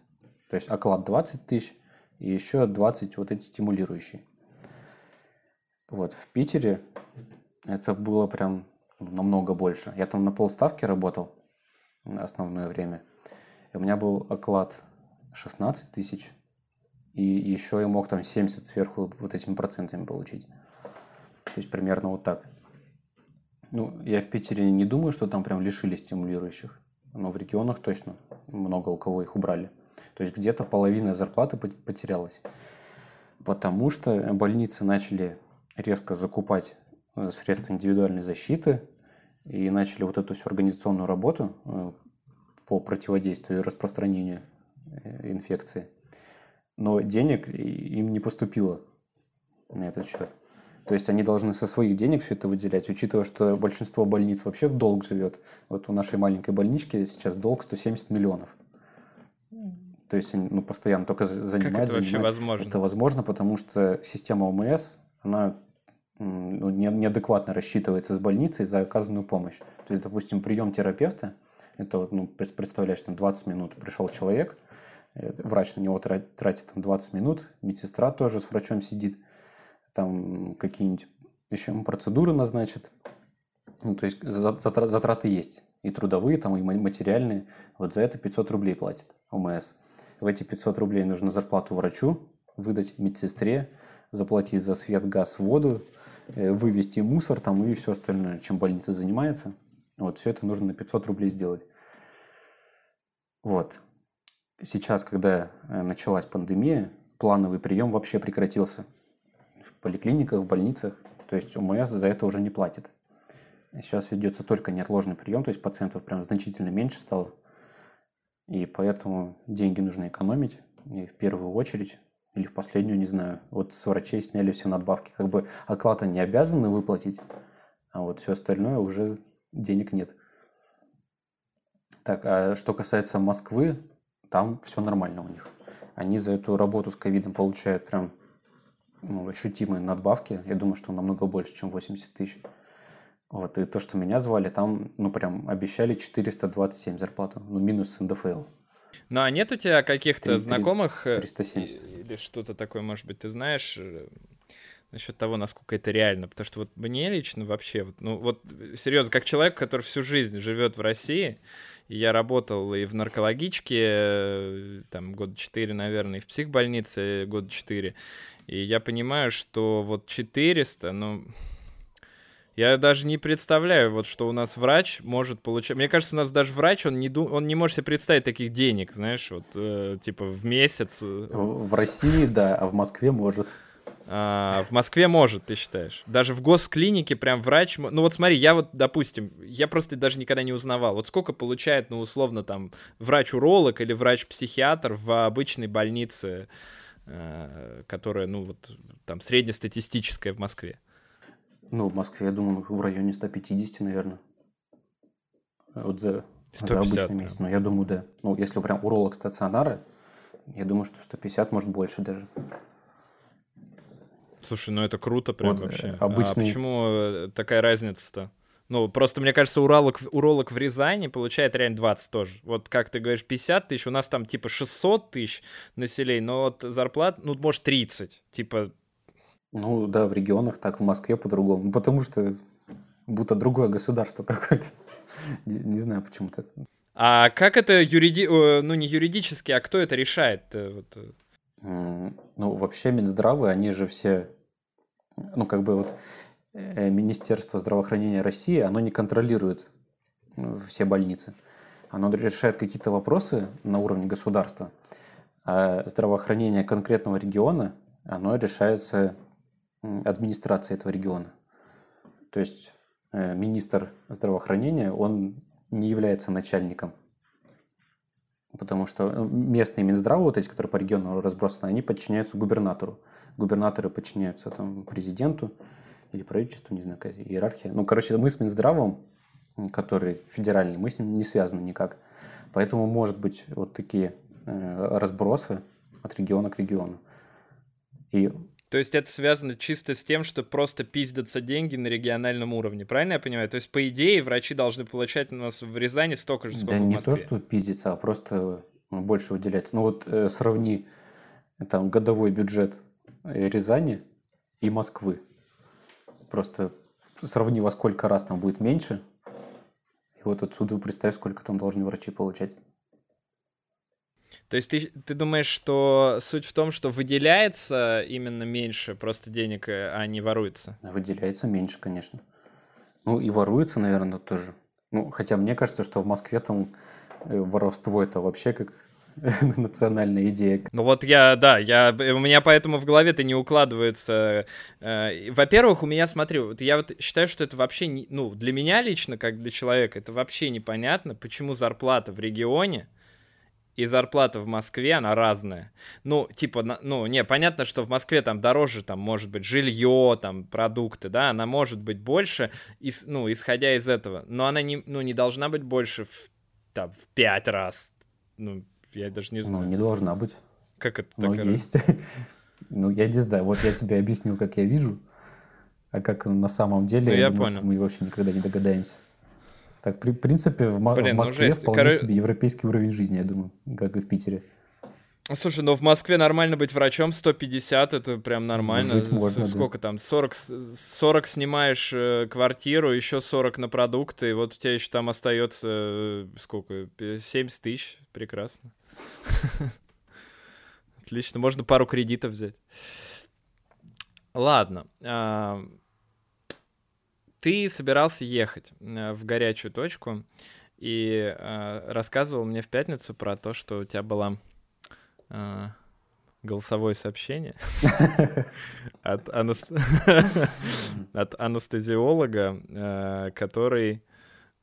То есть оклад 20 тысяч, и еще 20 вот эти стимулирующие. Вот, в Питере Это было прям намного больше. Я там на полставки работал основное время. И у меня был оклад 16 тысяч. И еще я мог там 70 сверху вот этими процентами получить. То есть примерно вот так. Ну, я в Питере не думаю, что там прям лишили стимулирующих. Но в регионах точно много у кого их убрали. То есть где-то половина зарплаты потерялась. Потому что больницы начали резко закупать э, средства индивидуальной защиты и начали вот эту всю организационную работу э, по противодействию и распространению э, инфекции. Но денег им не поступило на этот счет. То есть они должны со своих денег все это выделять, учитывая, что большинство больниц вообще в долг живет. Вот у нашей маленькой больнички сейчас долг 170 миллионов. То есть ну, постоянно только занимать, как это занимать. вообще возможно? Это возможно, потому что система ОМС, она ну, неадекватно рассчитывается с больницей за оказанную помощь. То есть, допустим, прием терапевта, это вот, ну, представляешь, там 20 минут пришел человек, э, врач на него тратит там 20 минут, медсестра тоже с врачом сидит, там какие-нибудь еще процедуры назначит. Ну, то есть затраты есть. И трудовые, там, и материальные. Вот за это 500 рублей платит ОМС. В эти 500 рублей нужно зарплату врачу выдать, медсестре, заплатить за свет, газ, воду, э, вывести мусор там и все остальное, чем больница занимается. Вот, все это нужно на 500 рублей сделать. Вот. Сейчас, когда э, началась пандемия, плановый прием вообще прекратился в поликлиниках, в больницах. То есть ОМС за это уже не платит. Сейчас ведется только неотложный прием, то есть пациентов прям значительно меньше стало. И поэтому деньги нужно экономить. И в первую очередь, или в последнюю, не знаю. Вот с врачей сняли все надбавки. Как бы оклад они обязаны выплатить, а вот все остальное уже денег нет. Так, а что касается Москвы, там все нормально у них. Они за эту работу с ковидом получают прям ну, ощутимые надбавки. Я думаю, что намного больше, чем 80 тысяч. Вот, и то, что меня звали, там, ну, прям обещали 427 зарплату, ну, минус НДФЛ. Ну, а нет у тебя каких-то знакомых 370. Э, или что-то такое, может быть, ты знаешь, э, насчет того, насколько это реально? Потому что вот мне лично вообще, вот, ну, вот, серьезно, как человек, который всю жизнь живет в России, я работал и в наркологичке, э, там, года 4, наверное, и в психбольнице года 4, и я понимаю, что вот 400, ну, я даже не представляю, вот что у нас врач может получать. Мне кажется, у нас даже врач, он не, ду... он не может себе представить таких денег, знаешь, вот э, типа в месяц. В, в России, да, а в Москве может. А, в Москве может, ты считаешь? Даже в госклинике прям врач... Ну вот смотри, я вот, допустим, я просто даже никогда не узнавал. Вот сколько получает, ну, условно, там, врач-уролог или врач-психиатр в обычной больнице, э, которая, ну, вот, там, среднестатистическая в Москве? Ну, в Москве, я думаю, в районе 150, наверное. Вот за, 150, за обычный месяц. Ну, я думаю, да. Ну, если прям уролог стационара, я думаю, что 150, может, больше даже. Слушай, ну это круто прям вот, вообще. А обычный... А почему э, такая разница-то? Ну, просто, мне кажется, уролог, уролог в Рязани получает реально 20 тоже. Вот как ты говоришь, 50 тысяч, у нас там типа 600 тысяч населения, но вот зарплат, ну, может, 30. Типа ну да, в регионах так, в Москве по-другому. Потому что будто другое государство какое-то. Не знаю, почему так. А как это юриди... ну не юридически, а кто это решает? Вот. Э? Ну, вообще Минздравы, они же все, ну, как бы вот э, Министерство здравоохранения России, оно не контролирует все больницы. Оно решает какие-то вопросы на уровне государства, а здравоохранение конкретного региона, оно решается администрации этого региона. То есть э, министр здравоохранения, он не является начальником. Потому что э, местные Минздравы, вот эти, которые по региону разбросаны, они подчиняются губернатору. Губернаторы подчиняются там, президенту или правительству, не знаю, какая иерархия. Ну, короче, мы с Минздравом, который федеральный, мы с ним не связаны никак. Поэтому, может быть, вот такие э, разбросы от региона к региону. И то есть это связано чисто с тем, что просто пиздятся деньги на региональном уровне, правильно я понимаю? То есть, по идее, врачи должны получать у нас в Рязани столько же, сколько да в не то, что пиздится, а просто ну, больше выделяется. Ну вот э, сравни там годовой бюджет э, Рязани и Москвы. Просто сравни во сколько раз там будет меньше. И вот отсюда представь, сколько там должны врачи получать. То есть ты, ты думаешь, что суть в том, что выделяется именно меньше просто денег, э, а не воруется? Выделяется меньше, конечно. Ну и воруется, наверное, тоже. Ну, хотя мне кажется, что в Москве там э, воровство это вообще как национальная идея. Ну вот я, да, я, у меня поэтому в голове-то не укладывается. Э, во-первых, у меня, смотри, вот я вот считаю, что это вообще, не, ну, для меня лично, как для человека, это вообще непонятно, почему зарплата в регионе и зарплата в Москве, она разная. Ну, типа, ну, не, понятно, что в Москве там дороже, там, может быть, жилье, там, продукты, да, она может быть больше, ис, ну, исходя из этого, но она не, ну, не должна быть больше в, там, в пять раз, ну, я даже не ну, знаю. Ну, не должна быть. Как это Ну, есть. ну, я не знаю, вот я тебе объяснил, как я вижу, а как на самом деле, ну, я, я думаю, понял. что мы вообще никогда не догадаемся. Так, при принципе, в, Блин, в ну, Москве ну, вполне Кор... себе европейский уровень жизни, я думаю, как и в Питере. Слушай, ну в Москве нормально быть врачом, 150, это прям нормально. Жить можно, Сколько да. там, 40, 40 снимаешь э, квартиру, еще 40 на продукты, и вот у тебя еще там остается, э, сколько, 70 тысяч, прекрасно. Отлично, можно пару кредитов взять. Ладно. Ты собирался ехать э, в горячую точку и э, рассказывал мне в пятницу про то, что у тебя было э, голосовое сообщение от, анаст... от анестезиолога, э, который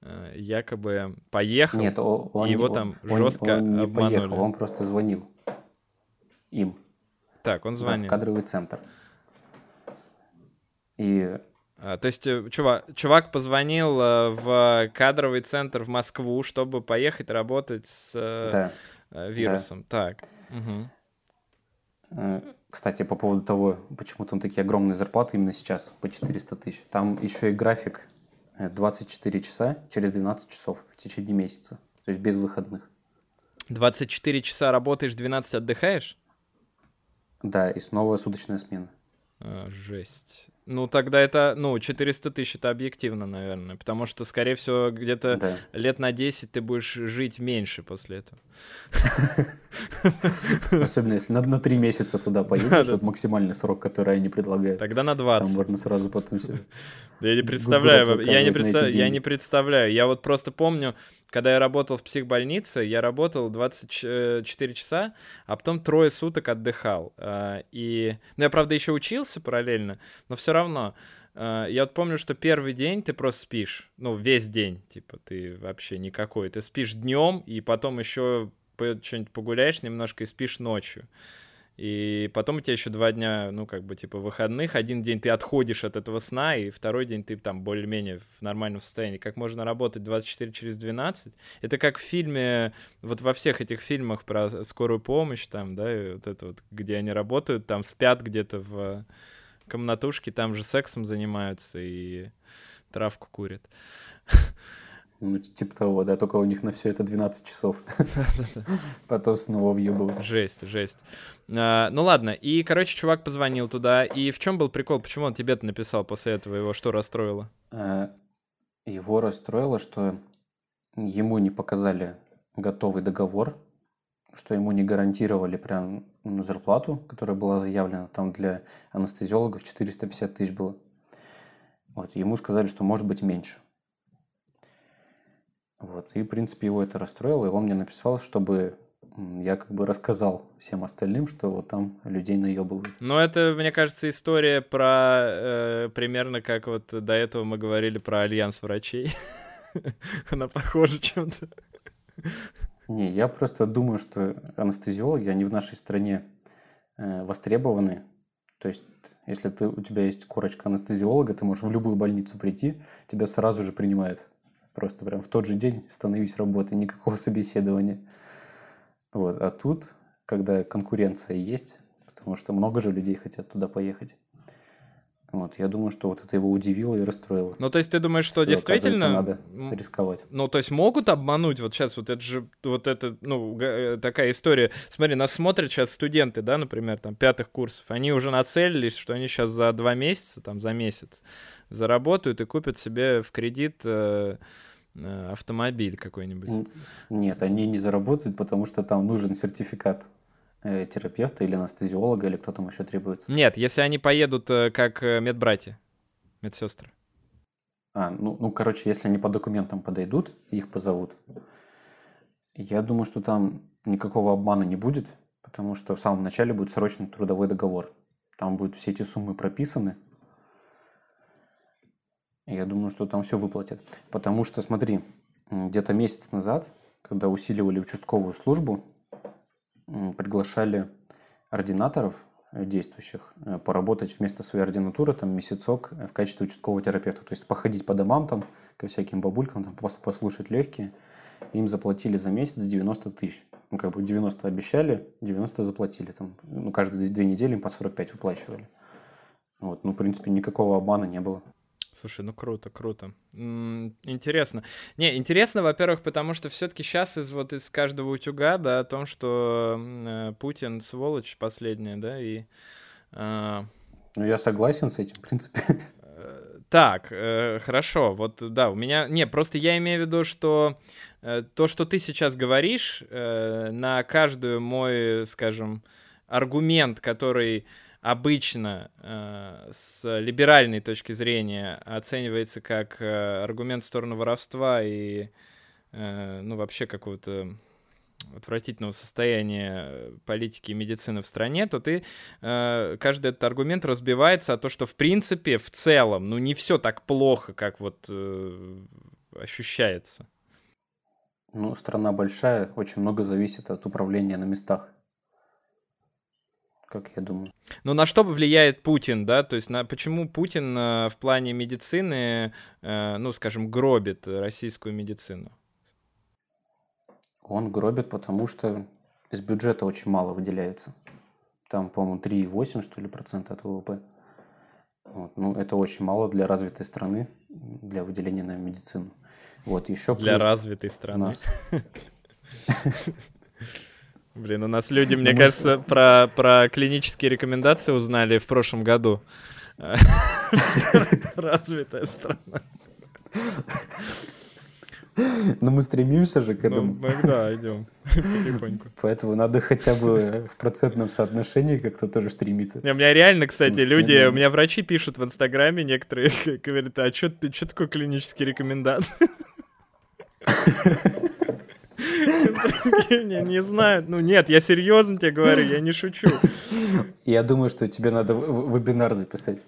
э, якобы поехал, Нет, он, и его он, там он, жестко он не обманули. поехал, он просто звонил им. Так, он звонил. В кадровый центр. И то есть э, чувак, чувак позвонил э, в кадровый центр в Москву, чтобы поехать работать с э, да. вирусом. Да. Так. Угу. Кстати, по поводу того, почему там такие огромные зарплаты именно сейчас, по 400 тысяч. Там еще и график 24 часа через 12 часов в течение месяца. То есть без выходных. 24 часа работаешь, 12 отдыхаешь? Да, и снова суточная смена. А, жесть. Ну, тогда это, ну, 400 тысяч это объективно, наверное, потому что, скорее всего, где-то да. лет на 10 ты будешь жить меньше после этого. Особенно если на, на 3 месяца туда поедешь, вот максимальный срок, который они предлагают. Тогда на 20. Там можно сразу потом все. Я не представляю, я не, представ... я не представляю. Я вот просто помню, когда я работал в психбольнице, я работал 24 часа, а потом трое суток отдыхал. А, и, ну, я, правда, еще учился параллельно, но все равно. А, я вот помню, что первый день ты просто спишь, ну, весь день, типа, ты вообще никакой. Ты спишь днем, и потом еще что-нибудь погуляешь немножко и спишь ночью. И потом у тебя еще два дня, ну, как бы, типа, выходных. Один день ты отходишь от этого сна, и второй день ты там более-менее в нормальном состоянии. Как можно работать 24 через 12? Это как в фильме, вот во всех этих фильмах про скорую помощь, там, да, и вот это вот, где они работают, там спят где-то в комнатушке, там же сексом занимаются и травку курят. Ну, типа того, да, только у них на все это 12 часов. Потом снова въебывают. Жесть, жесть. А, ну ладно, и, короче, чувак позвонил туда, и в чем был прикол? Почему он тебе-то написал после этого? Его что расстроило? А, его расстроило, что ему не показали готовый договор, что ему не гарантировали прям зарплату, которая была заявлена. Там для анестезиологов 450 тысяч было. Вот, ему сказали, что может быть меньше. Вот. И, в принципе, его это расстроило, и он мне написал, чтобы я как бы рассказал всем остальным, что вот там людей наебывают. Ну, это, мне кажется, история про э, примерно как вот до этого мы говорили про альянс врачей. Она похожа чем-то. Не, я просто думаю, что анестезиологи, они в нашей стране э, востребованы. То есть, если ты, у тебя есть корочка анестезиолога, ты можешь в любую больницу прийти, тебя сразу же принимают. Просто прям в тот же день становись работой, никакого собеседования. Вот. А тут, когда конкуренция есть, потому что много же людей хотят туда поехать, Вот, я думаю, что вот это его удивило и расстроило. Ну, то есть ты думаешь, что, Что, действительно... надо рисковать. Ну, то есть могут обмануть вот сейчас вот это же, вот это, ну, э, такая история. Смотри, нас смотрят сейчас студенты, да, например, там, пятых курсов. Они уже нацелились, что они сейчас за два месяца, там, за месяц заработают и купят себе в кредит э, э, автомобиль какой-нибудь. Нет, они не заработают, потому что там нужен сертификат терапевта или анестезиолога, или кто там еще требуется. Нет, если они поедут э, как э, медбратья, медсестры. А, ну, ну, короче, если они по документам подойдут, их позовут, я думаю, что там никакого обмана не будет, потому что в самом начале будет срочный трудовой договор. Там будут все эти суммы прописаны. Я думаю, что там все выплатят. Потому что, смотри, где-то месяц назад, когда усиливали участковую службу, приглашали ординаторов э, действующих э, поработать вместо своей ординатуры там месяцок э, в качестве участкового терапевта. То есть походить по домам там, ко всяким бабулькам, там, пос- послушать легкие. Им заплатили за месяц 90 тысяч. Ну, как бы 90 обещали, 90 заплатили. Там, ну, каждые две недели им по 45 выплачивали. Вот, ну, в принципе, никакого обмана не было. Слушай, ну круто, круто. М, Интересно. Не, интересно, во-первых, потому что все-таки сейчас из вот из каждого утюга, да, о том, что э, Путин сволочь последняя, да, и а, Ну, я согласен с этим, в принципе. Э, Так, э, хорошо, вот да, у меня... Не, просто я имею в виду, что э, то, что ты сейчас говоришь, э, на каждую мой, скажем, аргумент, который обычно э, с либеральной точки зрения оценивается как э, аргумент в сторону воровства и, э, ну, вообще какого-то отвратительного состояния политики и медицины в стране, то ты э, каждый этот аргумент разбивается о том, что в принципе в целом, ну не все так плохо, как вот э, ощущается. Ну, страна большая, очень много зависит от управления на местах. Как я думаю. Но на что влияет Путин, да? То есть на почему Путин э, в плане медицины, э, ну скажем, гробит российскую медицину? Он гробит, потому что из бюджета очень мало выделяется. Там, по-моему, 3,8 что ли процента от ВВП. Вот. Ну, это очень мало для развитой страны, для выделения на медицину. Вот, еще Для плюс развитой страны. нас... Блин, у нас люди, мне Ну, кажется, про, про клинические рекомендации узнали в прошлом году. Развитая страна. Но мы стремимся же к Ну, этому. мы, да, идем потихоньку. Поэтому надо хотя бы в процентном соотношении как-то тоже стремиться. Не, у меня реально, кстати, люди, у меня врачи пишут в Инстаграме, некоторые говорят, а что ты, что такое клинические рекомендации? Не, не знаю. Ну нет, я серьезно тебе говорю, я не шучу. Я думаю, что тебе надо вебинар записать,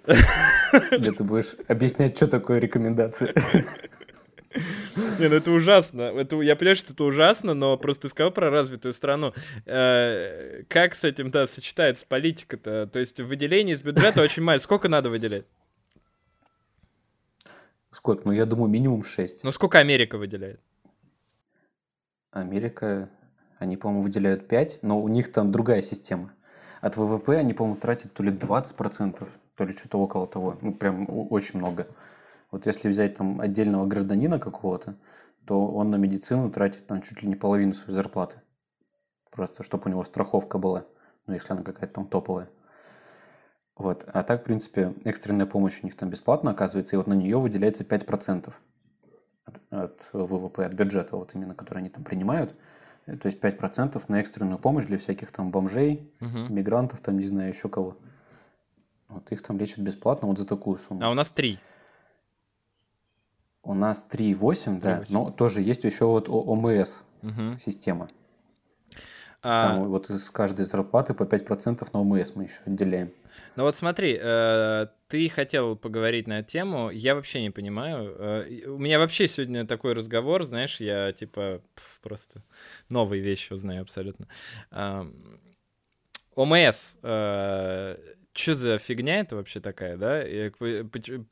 где ты будешь объяснять, что такое рекомендация. Не, ну это ужасно. Это, я понимаю, что это ужасно, но просто ты сказал про развитую страну. Э, как с этим, да, сочетается политика-то? То есть выделение из бюджета очень мало. Сколько надо выделять? Сколько? Ну, я думаю, минимум 6. Ну сколько Америка выделяет? Америка, они, по-моему, выделяют 5, но у них там другая система. От ВВП они, по-моему, тратят то ли 20%, то ли что-то около того. Ну, прям очень много. Вот если взять там отдельного гражданина какого-то, то он на медицину тратит там чуть ли не половину своей зарплаты. Просто, чтобы у него страховка была, ну, если она какая-то там топовая. Вот. А так, в принципе, экстренная помощь у них там бесплатно оказывается, и вот на нее выделяется 5% от, ВВП, от бюджета, вот именно, который они там принимают. Э, То есть 5% на экстренную помощь для всяких там бомжей, Мгм. мигрантов, там, не знаю, еще кого. Вот их там лечат бесплатно вот за такую сумму. А у нас три. У нас 3,8, да, 3,8. но тоже есть еще вот ОМС Мгм. система. А, Там вот из каждой зарплаты по 5% на ОМС мы еще отделяем. Ну вот смотри, э, ты хотел поговорить на эту тему, я вообще не понимаю. Э, у меня вообще сегодня такой разговор, знаешь, я типа просто новые вещи узнаю абсолютно. ОМС, что за фигня это вообще такая, да?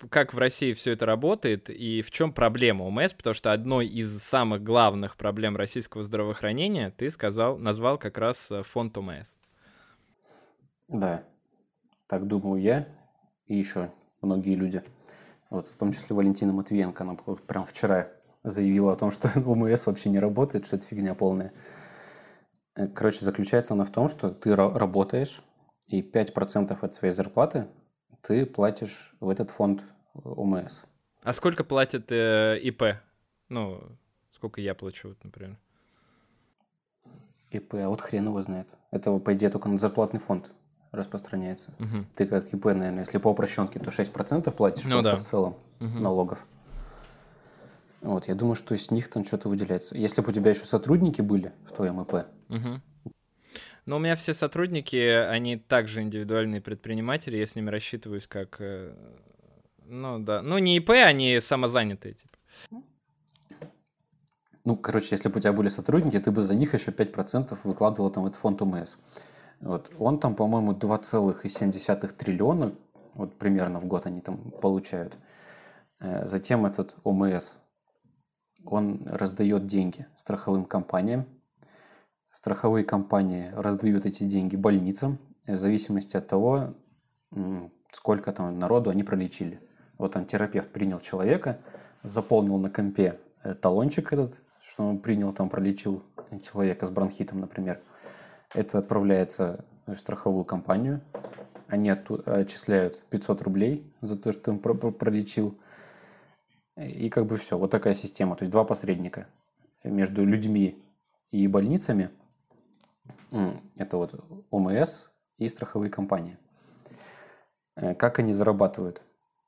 Как в России все это работает и в чем проблема ОМС? Потому что одной из самых главных проблем российского здравоохранения ты сказал, назвал как раз э, фонд ОМС. Да, так думаю я и еще многие люди. Вот, в том числе Валентина Матвиенко, она вот прям вчера заявила о том, что ОМС вообще не работает, что это фигня полная. Э, короче, заключается она в том, что ты работаешь, и 5% от своей зарплаты ты платишь в этот фонд ОМС. А сколько платит э, ИП? Ну, сколько я плачу, вот, например? ИП, а вот хрен его знает. Это, по идее, только на зарплатный фонд распространяется. Угу. Ты как ИП, наверное, если по упрощенке, то 6% платишь ну, просто да. в целом угу. налогов. Вот, я думаю, что из них там что-то выделяется. Если бы у тебя еще сотрудники были в твоем ИП. Угу. Ну, у меня все сотрудники, они также индивидуальные предприниматели, я с ними рассчитываюсь как... Э, ну, да. Ну, не ИП, они самозанятые, типа. Ну, короче, если бы у тебя были сотрудники, ты бы за них еще 5% выкладывал там этот фонд УМС. Вот. Он там, по-моему, 2,7 триллиона, вот примерно в год они там получают. Э, затем этот ОМС, он раздает деньги страховым компаниям. Страховые компании раздают эти деньги больницам в зависимости от того, сколько там народу они пролечили. Вот там терапевт принял человека, заполнил на компе э, талончик этот, что он принял, там пролечил человека с бронхитом, например. Это отправляется в страховую компанию. Они отчисляют 500 рублей за то, что он пролечил. И как бы все. Вот такая система. То есть два посредника между людьми и больницами. Это вот ОМС и страховые компании. Э, как они зарабатывают?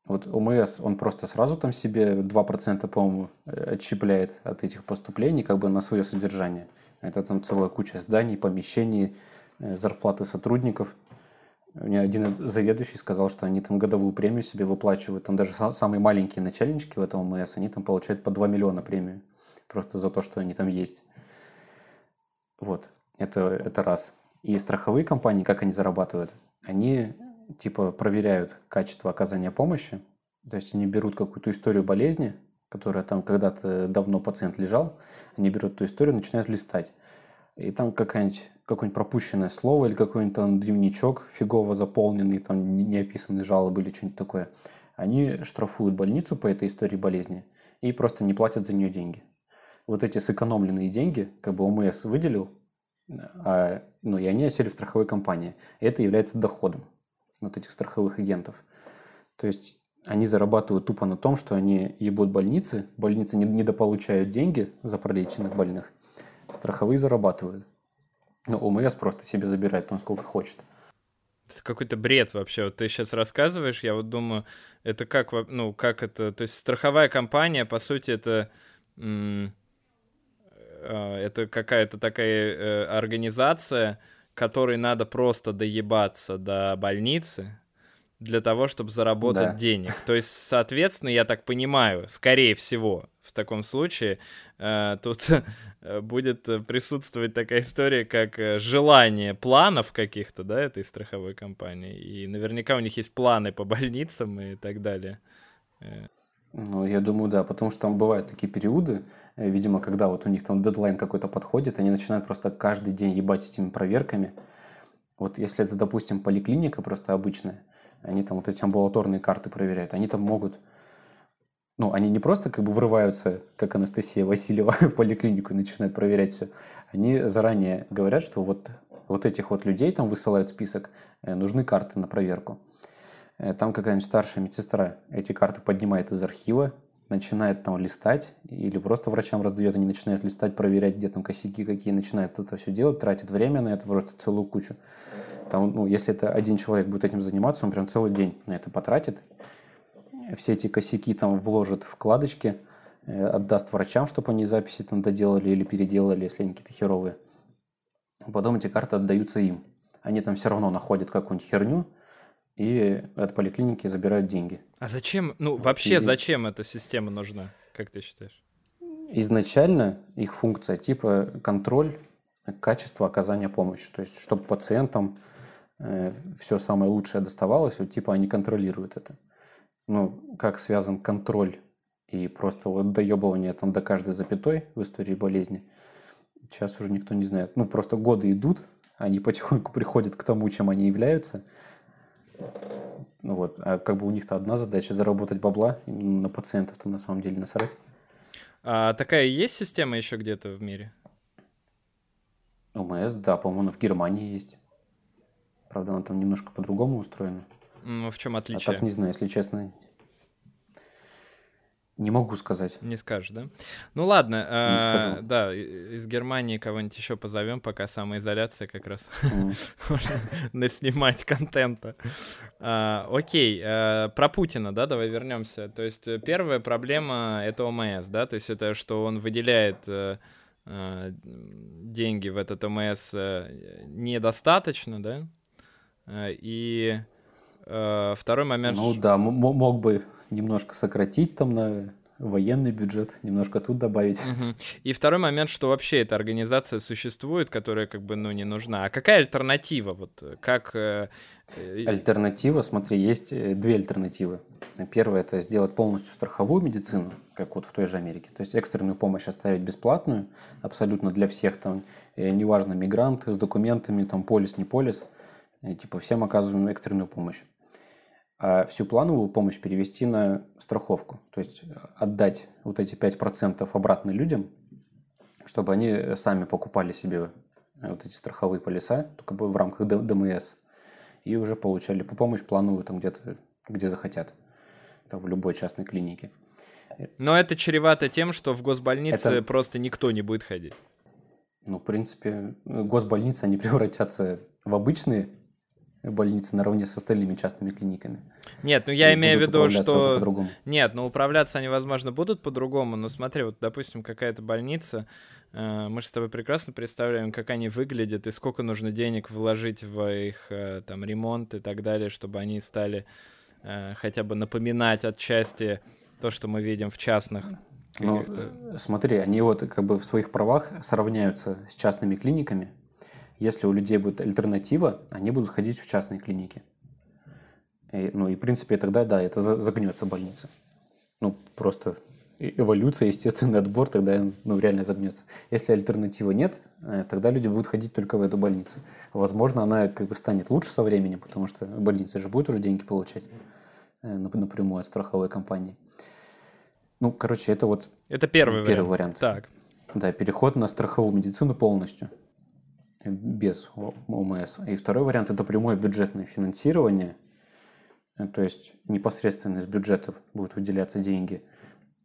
Вот ОМС, он просто сразу там себе 2%, по-моему, э, отщепляет от этих поступлений как бы на свое содержание. Это там целая куча зданий, помещений, э, зарплаты сотрудников. У меня один заведующий сказал, что они там годовую премию себе выплачивают. Там даже самые маленькие начальнички в этом ОМС, они там получают по 2 миллиона премию. Просто за то, что они там есть. Вот, это, это раз. И страховые компании, как они зарабатывают? Они типа проверяют качество оказания помощи, то есть они берут какую-то историю болезни, которая там когда-то давно пациент лежал, они берут эту историю, начинают листать. И там какое-нибудь какое пропущенное слово или какой-нибудь там дневничок фигово заполненный, там не описанные жалобы или что-нибудь такое. Они штрафуют больницу по этой истории болезни и просто не платят за нее деньги. Вот эти сэкономленные деньги, как бы ОМС выделил, а, ну и они осели в страховой компании. Это является доходом вот этих страховых агентов. То есть они зарабатывают тупо на том, что они ебут больницы, больницы не недополучают деньги за пролеченных больных, страховые зарабатывают. Но ОМС просто себе забирает там сколько хочет. Это какой-то бред вообще. Вот ты сейчас рассказываешь, я вот думаю, это как, ну, как это... То есть страховая компания, по сути, это... А, это какая-то такая э, организация, которой надо просто доебаться до больницы для того, чтобы заработать да. денег. То есть, соответственно, я так понимаю, скорее всего, в таком случае э, тут э, будет присутствовать такая история, как э, желание планов каких-то, да, этой страховой компании. И наверняка у них есть планы по больницам и так далее. Ну, я думаю, да, потому что там бывают такие периоды, э, видимо, когда вот у них там дедлайн какой-то подходит, они начинают просто каждый день ебать этими проверками. Вот если это, допустим, поликлиника просто обычная, они там вот эти амбулаторные карты проверяют, они там могут, ну, они не просто как бы врываются, как Анастасия Васильева в поликлинику и начинают проверять все. Они заранее говорят, что вот, вот этих вот людей там высылают список, э, нужны карты на проверку. Э, там какая-нибудь старшая медсестра эти карты поднимает из архива, начинает там листать, или просто врачам раздает, они начинают листать, проверять, где там косяки какие, начинают это все делать, тратят время на это просто целую кучу. Там, ну, если это один человек будет этим заниматься, он прям целый день на это потратит. Все эти косяки там вложит в вкладочки, э, отдаст врачам, чтобы они записи там доделали или переделали, если они какие-то херовые. Потом эти карты отдаются им. Они там все равно находят какую-нибудь херню, и от поликлиники забирают деньги. А зачем, ну вообще и... зачем эта система нужна, как ты считаешь? Изначально их функция типа контроль качества оказания помощи, то есть чтобы пациентам э, все самое лучшее доставалось, вот типа они контролируют это. Ну, как связан контроль и просто вот доебывание там до каждой запятой в истории болезни, сейчас уже никто не знает. Ну, просто годы идут, они потихоньку приходят к тому, чем они являются – вот, а как бы у них-то одна задача заработать бабла, на пациентов-то на самом деле насрать. А такая есть система еще где-то в мире? ОМС, да, по-моему, в Германии есть. Правда, она там немножко по-другому устроена. Ну, в чем А отличие? так не знаю, если честно. Не могу сказать. Не скажешь, да? Ну ладно, э, скажу. да, из Германии кого-нибудь еще позовем, пока самоизоляция как раз можно наснимать контента. А, окей, э, про Путина, да, давай вернемся. То есть э, первая проблема это ОМС, да, то есть это что он выделяет э, деньги в этот ОМС недостаточно, да, и второй момент... Ну да, мог бы немножко сократить там на военный бюджет, немножко тут добавить. Мгм. И второй момент, что вообще эта организация существует, которая как бы, ну, не нужна. А какая альтернатива? Вот э, как... э, э, Альтернатива, смотри, есть э, две альтернативы. Первая – это сделать полностью страховую медицину, как вот в той же Америке. То есть экстренную помощь оставить бесплатную, абсолютно для всех, там, э, неважно, мигранты с документами, там, полис, не полис, типа всем оказываем экстренную помощь. А всю плановую помощь перевести на страховку. То есть э, отдать вот эти 5% обратно людям, чтобы они сами покупали себе э, вот эти страховые полиса, только в рамках ДМС, и уже получали по помощь плановую там где-то, где захотят, там в любой частной клинике. Но это чревато тем, что в госбольнице Это- просто никто не будет ходить. Ну, в принципе, э, госбольницы, они превратятся в обычные больницы наравне с остальными частными клиниками. Нет, ну я И имею в виду, что... Нет, ну управляться они, возможно, будут по-другому, но смотри, вот, допустим, какая-то больница, э, мы же с тобой прекрасно представляем, как они выглядят и сколько нужно денег вложить в их э, там ремонт и так далее, чтобы они стали э, хотя бы напоминать отчасти то, что мы видим в частных Ну, смотри, они вот как бы в своих правах сравняются с частными клиниками. Если у людей будет альтернатива, они будут ходить в частные клиники. И, ну и в принципе тогда, да, это за- загнется больница. Ну, просто эволюция, естественный отбор, тогда ну, реально загнется. Если альтернативы нет, э, тогда люди будут ходить только в эту больницу. Возможно, она как бы станет лучше со временем, потому что больница же будет уже деньги получать э, нап- напрямую от страховой компании. Ну, короче, это вот Это первый, первый вариант. вариант. Так, да, переход на страховую медицину полностью, без ОМС. И второй вариант – это прямое бюджетное финансирование, Э, то есть непосредственно из бюджетов будут выделяться деньги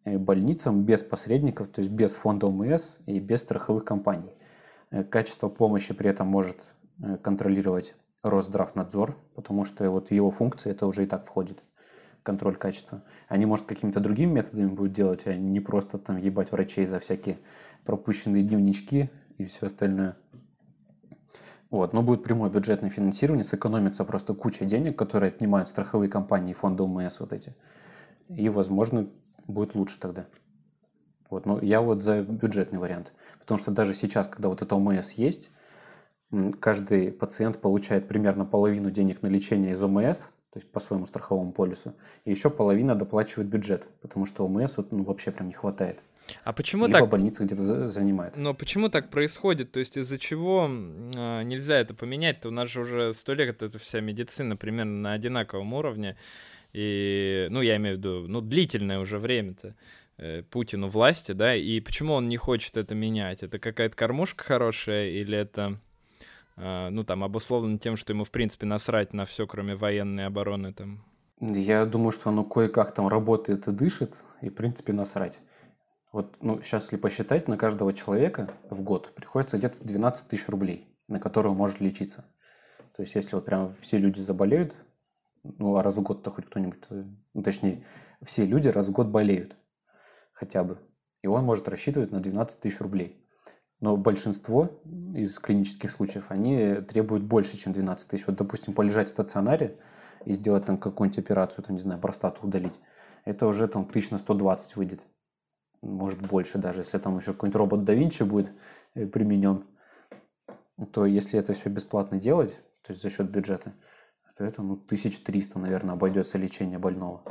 э, больницам без посредников, то есть без фонда ОМС и без страховых компаний. Э, Качество помощи при этом может контролировать Росздравнадзор, потому что вот в его функции это уже и так входит контроль качества. Они, может, какими-то другими методами будут делать, а не просто там ебать врачей за всякие пропущенные дневнички и все остальное. Вот, но будет прямое бюджетное финансирование, сэкономится просто куча денег, которые отнимают страховые компании и фонды ОМС вот эти. И, возможно, будет лучше тогда. Вот, но я вот за бюджетный вариант. Потому что даже сейчас, когда вот это ОМС есть, каждый пациент получает примерно половину денег на лечение из ОМС, то есть по своему страховому полису, и еще половина доплачивает бюджет, потому что ОМС вот, ну, вообще прям не хватает. А почему Либо так больница где-то за- занимает. Но почему так происходит? То есть из-за чего а, нельзя это поменять-то? У нас же уже сто лет эта вся медицина примерно на одинаковом уровне. И, ну, я имею в виду, ну, длительное уже время-то э, Путину власти, да, и почему он не хочет это менять? Это какая-то кормушка хорошая или это, а, ну, там, обусловлено тем, что ему, в принципе, насрать на все, кроме военной обороны, там? Я думаю, что оно кое-как там работает и дышит, и, в принципе, насрать. Вот, ну, сейчас, если посчитать, на каждого человека в год приходится где-то 12 тысяч рублей, на которые он может лечиться. То есть, если вот прям все люди заболеют, ну, а раз в год-то хоть кто-нибудь, э, ну, точнее, все люди раз в год болеют хотя бы, и он может рассчитывать на 12 тысяч рублей. Но большинство из клинических случаев, они требуют больше, чем 12 тысяч. Вот, допустим, полежать в стационаре и сделать там какую-нибудь операцию, там, не знаю, простату удалить, это уже там тысяч на 120 выйдет. Может, больше даже, если там еще какой-нибудь робот да Винчи будет э, применен. То если это все бесплатно делать, то есть за счет бюджета, то это ну, 1300, наверное, обойдется лечение больного.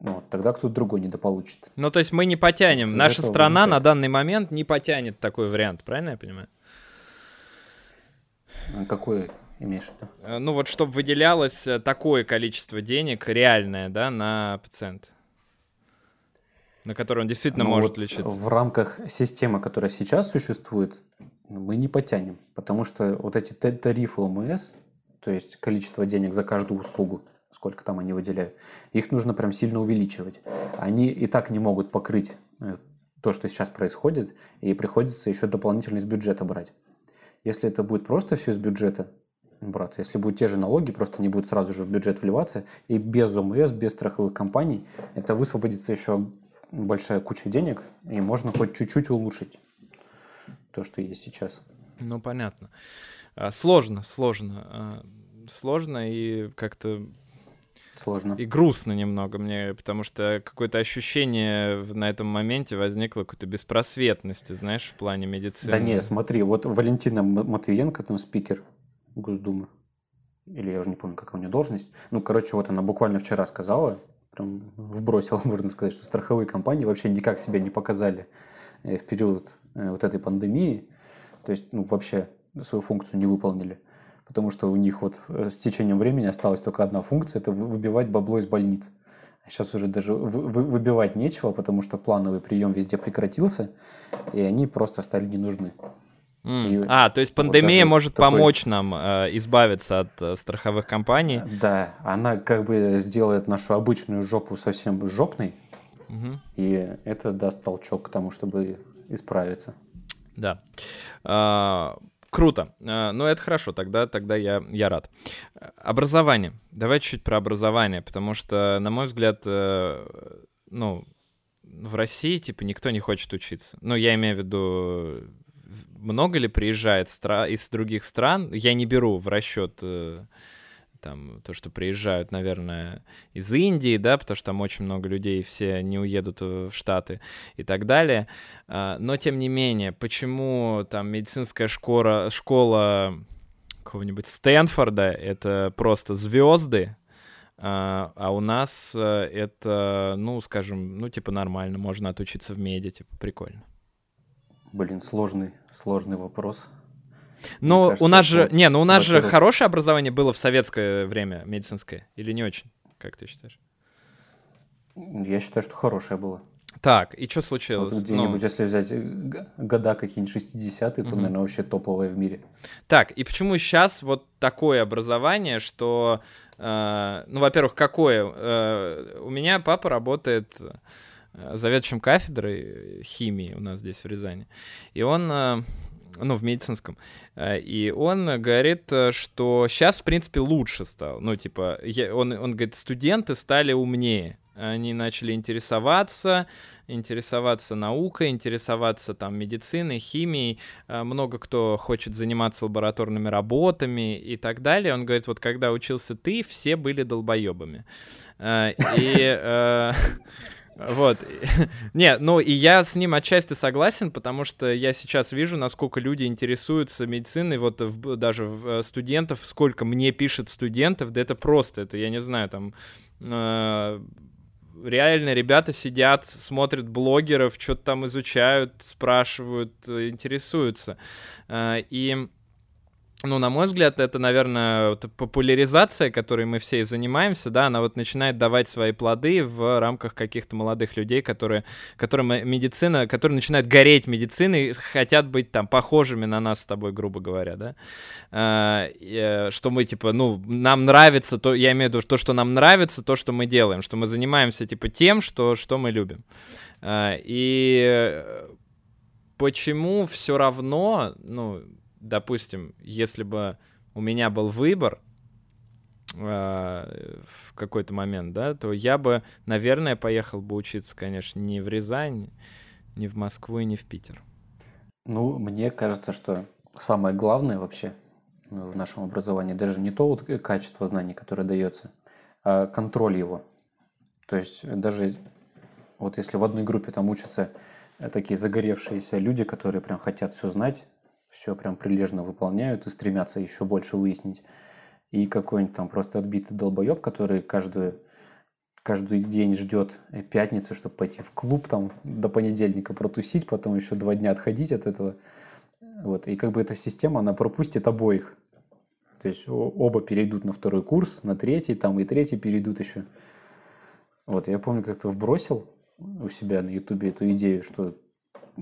Ну, вот, тогда кто-то другой недополучит. Ну, то есть мы не потянем. Из Наша страна на данный момент не потянет такой вариант, правильно я понимаю? А Какой имеешь в виду? Э, ну вот, чтобы выделялось э, такое количество денег реальное, да, на пациента на который он действительно ну, может вот лечиться. В рамках системы, которая сейчас существует, мы не потянем, потому что вот эти тарифы ОМС, то есть количество денег за каждую услугу, сколько там они выделяют, их нужно прям сильно увеличивать. Они и так не могут покрыть э, то, что сейчас происходит, и приходится еще дополнительно из бюджета брать. Если это будет просто все из бюджета браться, если будут те же налоги, просто они будут сразу же в бюджет вливаться, и без ОМС, без страховых компаний, это высвободится еще большая куча денег, и можно хоть чуть-чуть улучшить то, что есть сейчас. Ну, понятно. А, сложно, сложно. А, сложно и как-то Сложно. И грустно немного мне, потому что какое-то ощущение на этом моменте возникло какой-то беспросветности, знаешь, в плане медицины. Да не, смотри, вот Валентина Матвиенко, там спикер Госдумы, или я уже не помню, какая у нее должность. Ну, короче, вот она буквально вчера сказала, прям вбросила, можно сказать, что страховые компании вообще никак себя не показали э, в период э, вот этой пандемии. То есть, ну, вообще свою функцию не выполнили потому что у них вот с течением времени осталась только одна функция – это выбивать бабло из больниц. А сейчас уже даже выбивать нечего, потому что плановый прием везде прекратился, и они просто стали не нужны. Mm. И а, то есть пандемия вот может такой... помочь нам э, избавиться от э, страховых компаний. Да, она как бы сделает нашу обычную жопу совсем жопной, mm-hmm. и это даст толчок к тому, чтобы исправиться. Да. А, Круто. А, ну, это хорошо, тогда, тогда я, я рад. Образование. Давай чуть-чуть про образование, потому что, на мой взгляд, э, ну, в России, типа, никто не хочет учиться. Ну, я имею в виду, много ли приезжает из других стран? Я не беру в расчет э, там то, что приезжают, наверное, из Индии, да, потому что там очень много людей, все не уедут в Штаты и так далее. А, но, тем не менее, почему там медицинская школа, школа какого-нибудь Стэнфорда — это просто звезды, а, а у нас э, это, ну, скажем, ну, типа нормально, можно отучиться в меди, типа прикольно. Блин, сложный, сложный вопрос. Но кажется, у нас же, не, ну у нас же хорошее образование было в советское время медицинское или не очень, как ты считаешь? Я считаю, что хорошее было. Так, и что случилось? Вот где-нибудь, ну... если взять года какие-нибудь 60-е, то, угу. наверное, вообще топовое в мире. Так, и почему сейчас вот такое образование, что, э, ну, во-первых, какое? Э, у меня папа работает э, заведующим кафедрой химии у нас здесь в Рязани, и он... Э, ну, в медицинском. Э, и он говорит, э, что сейчас, в принципе, лучше стал. Ну, типа, я, он, он говорит, студенты стали умнее. Они начали интересоваться, интересоваться наукой, интересоваться там медициной, химией. Э, много кто хочет заниматься лабораторными работами и так далее. Он говорит, вот когда учился ты, все были долбоебами. И вот. Не, ну и я с ним отчасти согласен, потому что я сейчас вижу, насколько люди интересуются медициной, вот в, даже в, э, студентов, сколько мне пишет студентов, да это просто, это я не знаю, там... Э, реально ребята сидят, смотрят блогеров, что-то там изучают, спрашивают, э, интересуются. Э, и ну, на мой взгляд, это, наверное, вот популяризация, которой мы все и занимаемся, да, она вот начинает давать свои плоды в рамках каких-то молодых людей, которые, которым медицина, которые начинают гореть медициной, хотят быть там похожими на нас с тобой, грубо говоря, да, а, э, что мы, типа, ну, нам нравится, то, я имею в виду то, что нам нравится, то, что мы делаем, что мы занимаемся, типа, тем, что, что мы любим. А, и почему все равно, ну, допустим, если бы у меня был выбор э, в какой-то момент, да, то я бы, наверное, поехал бы учиться, конечно, не в Рязань, не в Москву и не в Питер. Ну, мне кажется, что самое главное вообще ну, в нашем образовании даже не то вот качество знаний, которое дается, а контроль его. То есть даже вот если в одной группе там учатся такие загоревшиеся люди, которые прям хотят все знать, все прям прилежно выполняют и стремятся еще больше выяснить. И какой-нибудь там просто отбитый долбоеб, который каждую, каждый день ждет пятницы, чтобы пойти в клуб там до понедельника протусить, потом еще два дня отходить от этого. Вот. И как бы эта система, она пропустит обоих. То есть оба перейдут на второй курс, на третий, там и третий перейдут еще. Вот, я помню, как-то вбросил у себя на Ютубе эту идею, что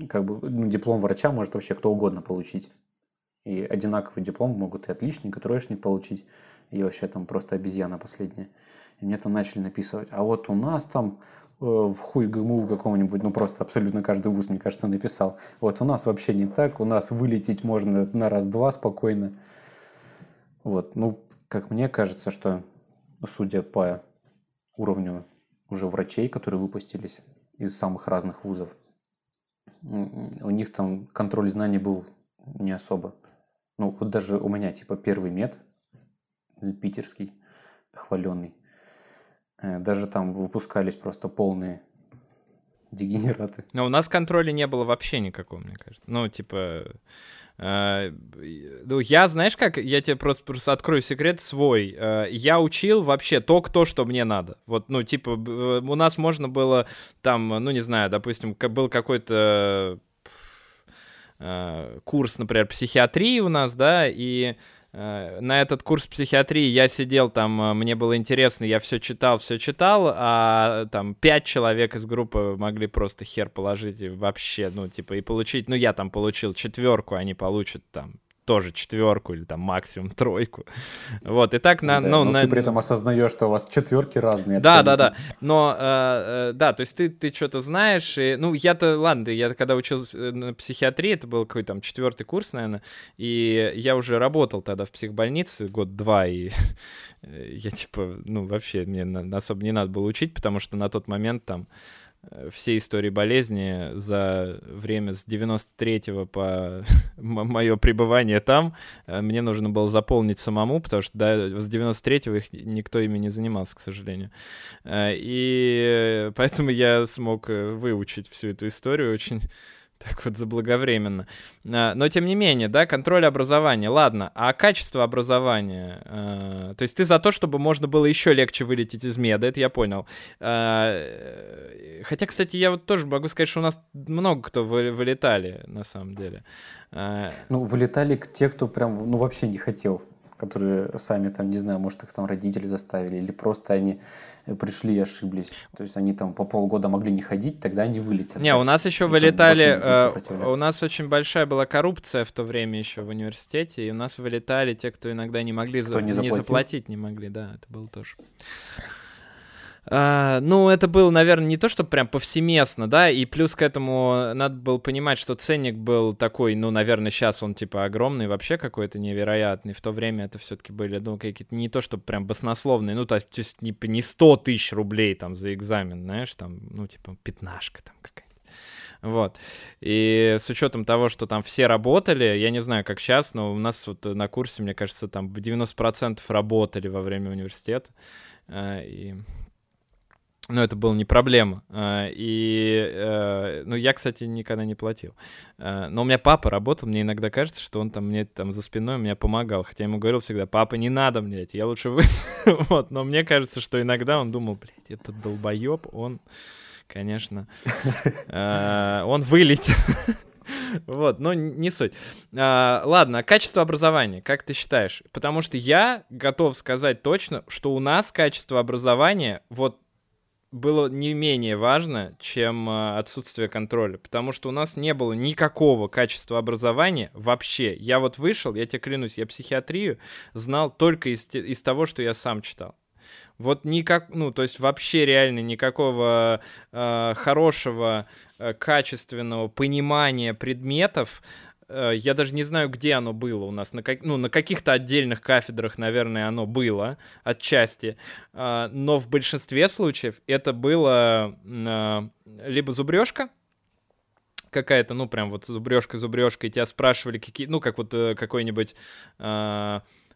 как бы ну, диплом врача может вообще кто угодно получить. И одинаковый диплом могут и отличник, и троечник получить, и вообще там просто обезьяна последняя. И мне там начали написывать, а вот у нас там э, в хуй ГМУ какого-нибудь, ну просто абсолютно каждый вуз, мне кажется, написал. Вот у нас вообще не так, у нас вылететь можно на раз-два спокойно. Вот, ну, как мне кажется, что, судя по уровню уже врачей, которые выпустились из самых разных вузов, у них там контроль знаний был не особо. Ну, вот даже у меня, типа, первый мед, питерский, хваленный, э, даже там выпускались просто полные дегенераты. Но у нас контроля не было вообще никакого, мне кажется. Ну, типа... Э, ну, я, знаешь как, я тебе просто, просто открою секрет свой. Э, я учил вообще только то, что мне надо. Вот, ну, типа, у нас можно было там, ну, не знаю, допустим, был какой-то курс, например, психиатрии у нас, да, и Э, на этот курс психиатрии я сидел там, э, мне было интересно, я все читал, все читал, а там пять человек из группы могли просто хер положить и вообще, ну, типа, и получить, ну, я там получил четверку, они получат там тоже четверку или там максимум тройку. Вот, и так на... Да, ну, но на... ты при этом осознаешь, что у вас четверки разные. Да, абсолютно. да, да. Но, э, э, да, то есть ты, ты что-то знаешь, и, ну, я-то, ладно, я когда учился э, на психиатрии, это был какой-то там четвертый курс, наверное, и я уже работал тогда в психбольнице год-два, и я типа, ну, вообще мне особо не надо было учить, потому что на тот момент там Э, все истории болезни за время с 93 по мое пребывание там э, мне нужно было заполнить самому, потому что до, с 93 их никто ими не занимался, к сожалению. Э, и поэтому я смог выучить всю эту историю очень так вот заблаговременно. А, но тем не менее, да, контроль образования. Ладно, а качество образования? А, то есть ты за то, чтобы можно было еще легче вылететь из меда, это я понял. А, э, хотя, кстати, я вот тоже могу сказать, что у нас много кто вылетали, на самом деле. Ну, вылетали те, кто прям, ну, вообще не хотел которые сами там, не знаю, может, их там родители заставили, или просто они пришли и ошиблись. То есть они там по полгода могли не ходить, тогда они вылетят. Не, у нас еще вылетали, э, у нас очень большая была коррупция в то время еще в университете, и у нас вылетали те, кто иногда не могли, кто не, не заплатить, не могли, да, это было тоже. Uh, ну, это было, наверное, не то, что прям повсеместно, да, и плюс к этому надо было понимать, что ценник был такой, ну, наверное, сейчас он, типа, огромный, вообще какой-то невероятный. В то время это все-таки были, ну, какие-то не то, что прям баснословные, ну, то есть не, не 100 тысяч рублей там за экзамен, знаешь, там, ну, типа, пятнашка там какая-то. Вот. И с учетом того, что там все работали, я не знаю, как сейчас, но у нас вот на курсе, мне кажется, там 90% работали во время университета. Uh, и но это было не проблема. А, и, э, ну, я, кстати, никогда не платил. А, но у меня папа работал, мне иногда кажется, что он там мне там за спиной меня помогал. Хотя я ему говорил всегда, папа, не надо, блядь, я лучше вы... вот, но мне кажется, что иногда он думал, блядь, этот долбоеб, он, конечно, он вылетел. Вот, но не суть. А, ладно, качество образования, как ты считаешь? Потому что я готов сказать точно, что у нас качество образования, вот было не менее важно, чем э, отсутствие контроля, потому что у нас не было никакого качества образования вообще. Я вот вышел, я тебе клянусь, я психиатрию знал только из, из того, что я сам читал. Вот никак, ну, то есть вообще реально никакого э, хорошего, э, качественного понимания предметов я даже не знаю, где оно было у нас. На, как, ну, на каких-то отдельных кафедрах, наверное, оно было отчасти. А, но в большинстве случаев это было а, либо зубрежка, какая-то, ну, прям вот зубрежка-зубрежка, и тебя спрашивали, какие, ну, как вот э, какой-нибудь...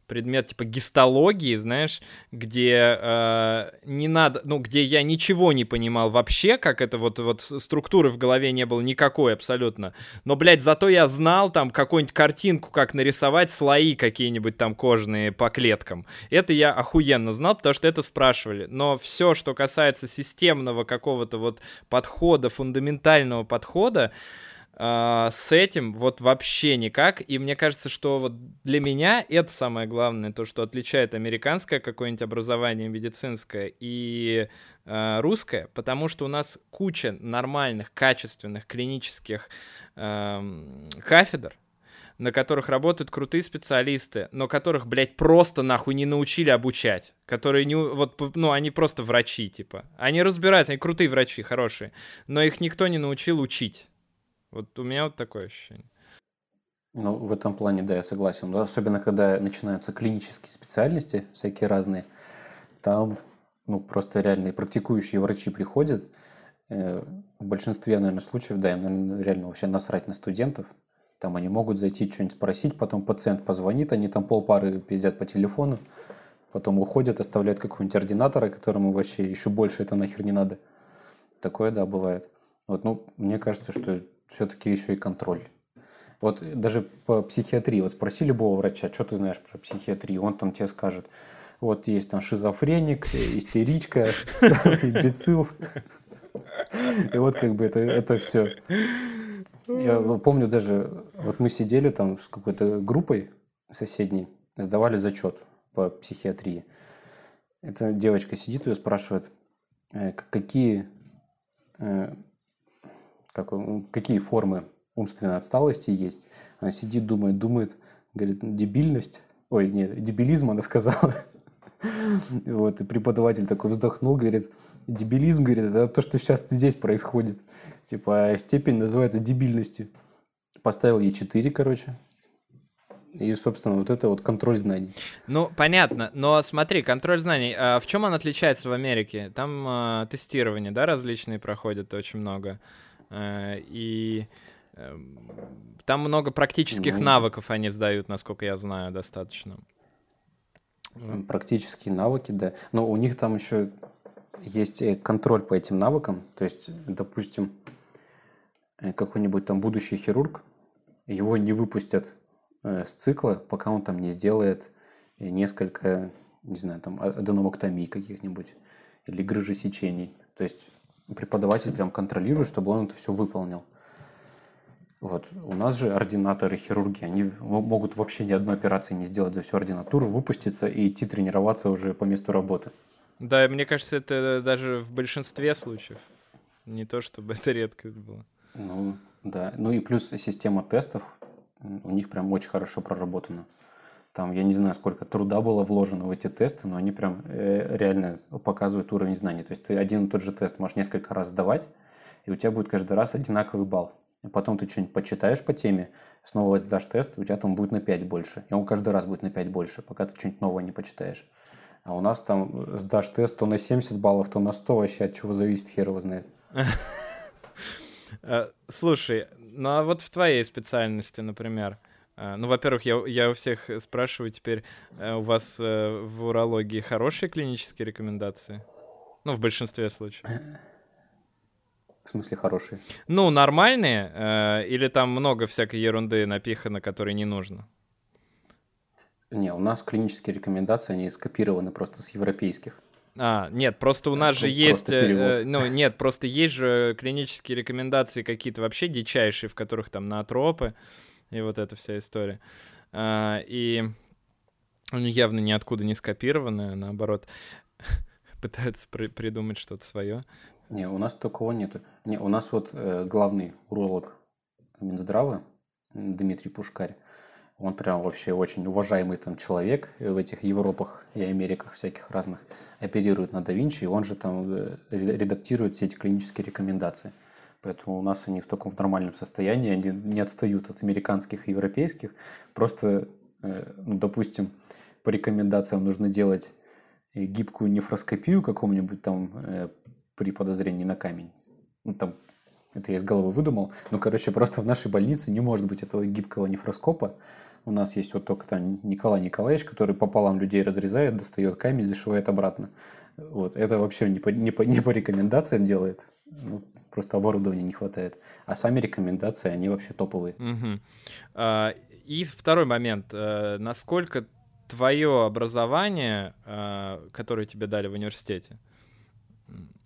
Предмет типа гистологии, знаешь, где э, не надо, ну, где я ничего не понимал вообще, как это вот, вот структуры в голове не было никакой абсолютно. Но, блядь, зато я знал там какую-нибудь картинку, как нарисовать слои какие-нибудь там кожные по клеткам. Это я охуенно знал, потому что это спрашивали. Но все, что касается системного какого-то вот подхода, фундаментального подхода, а, с этим вот вообще никак. И мне кажется, что вот для меня это самое главное, то, что отличает американское какое-нибудь образование медицинское и э, русское, потому что у нас куча нормальных, качественных клинических э, кафедр, на которых работают крутые специалисты, но которых, блядь, просто нахуй не научили обучать. Которые не... Вот, ну, они просто врачи, типа. Они разбираются, они крутые врачи, хорошие. Но их никто не научил учить. Вот у меня вот такое ощущение. Ну, в этом плане, да, я согласен. Но особенно, когда начинаются клинические специальности, всякие разные, там, ну, просто реальные практикующие врачи приходят. Э, в большинстве, наверное, случаев, да, им, наверное, реально вообще насрать на студентов. Там они могут зайти что-нибудь спросить, потом пациент позвонит, они там полпары пиздят по телефону, потом уходят, оставляют какого-нибудь ординатора, которому вообще еще больше это нахер не надо. Такое, да, бывает. Вот, ну, мне кажется, что все-таки еще и контроль. Вот даже по психиатрии, вот спроси любого врача, что ты знаешь про психиатрию, он там тебе скажет, вот есть там шизофреник, истеричка, имбецил. И вот как бы это, это все. Я помню даже, вот мы сидели там с какой-то группой соседней, сдавали зачет по психиатрии. Эта девочка сидит и спрашивает, «Э, какие, э, как, какие формы умственной отсталости есть. Она сидит, думает, думает, говорит, дебильность. Ой, нет, дебилизм она сказала. Вот, и преподаватель такой вздохнул, говорит, дебилизм, говорит, это то, что сейчас здесь происходит. Типа, а степень называется дебильностью. Поставил ей 4, короче. И, собственно, вот это вот контроль знаний. Ну, понятно, но смотри, контроль знаний, а в чем он отличается в Америке? Там э, тестирование, да, различные проходят очень много. Э, и э, там много практических ну, навыков они сдают, насколько я знаю, достаточно. Практические навыки, да. Но у них там еще есть э, контроль по этим навыкам. То есть, допустим, э, какой-нибудь там будущий хирург, его не выпустят с цикла, пока он там не сделает несколько, не знаю, там аденомоктомий каких-нибудь или грыжи сечений. То есть преподаватель прям контролирует, чтобы он это все выполнил. Вот. У нас же ординаторы хирурги, они могут вообще ни одной операции не сделать за всю ординатуру, выпуститься и идти тренироваться уже по месту работы. Да, мне кажется, это даже в большинстве случаев. Не то, чтобы это редкость была. Ну, да. Ну и плюс система тестов у них прям очень хорошо проработана. Там, я не знаю, сколько труда было вложено в эти тесты, но они прям э, реально показывают уровень знаний. То есть ты один и тот же тест можешь несколько раз сдавать, и у тебя будет каждый раз одинаковый балл потом ты что-нибудь почитаешь по теме, снова сдашь тест, у тебя там будет на 5 больше. И он каждый раз будет на 5 больше, пока ты что-нибудь новое не почитаешь. А у нас там сдашь тест то на 70 баллов, то на 100, вообще от чего зависит, хер его знает. Э, слушай, ну а вот в твоей специальности, например, э, ну, во-первых, я, я у всех спрашиваю теперь, э, у вас в урологии хорошие клинические рекомендации? Ну, в большинстве случаев. В смысле хорошие? Ну, нормальные, э, или там много всякой ерунды напихано, которой не нужно? Не, у нас клинические рекомендации, они скопированы просто с европейских. А, нет, просто у нас же есть, э, ну нет, просто есть же клинические рекомендации какие-то вообще дичайшие, в которых там наотропы и вот эта вся история. А, и они явно ниоткуда не скопированы, наоборот пытаются при придумать что-то свое. Не, у нас такого нету. Не, у нас вот э, главный уролог Минздрава Дмитрий Пушкарь, он прям вообще очень уважаемый там человек в этих Европах и Америках всяких разных, оперирует на да и он же там э, редактирует все эти клинические рекомендации. Поэтому у нас они в таком в нормальном состоянии, они не отстают от американских и европейских. Просто, э, ну, допустим, по рекомендациям нужно делать гибкую нефроскопию какому-нибудь там э, при подозрении на камень. Ну, там, это я из головы выдумал. Ну, короче, просто в нашей больнице не может быть этого гибкого нефроскопа. У нас есть вот только там Николай Николаевич, который пополам людей разрезает, достает камень, зашивает обратно. Вот. Это вообще не по, не по, не по рекомендациям делает. Ну, просто оборудования не хватает. А сами рекомендации, они вообще топовые. А, и второй момент. А, насколько твое образование, а, которое тебе дали в университете,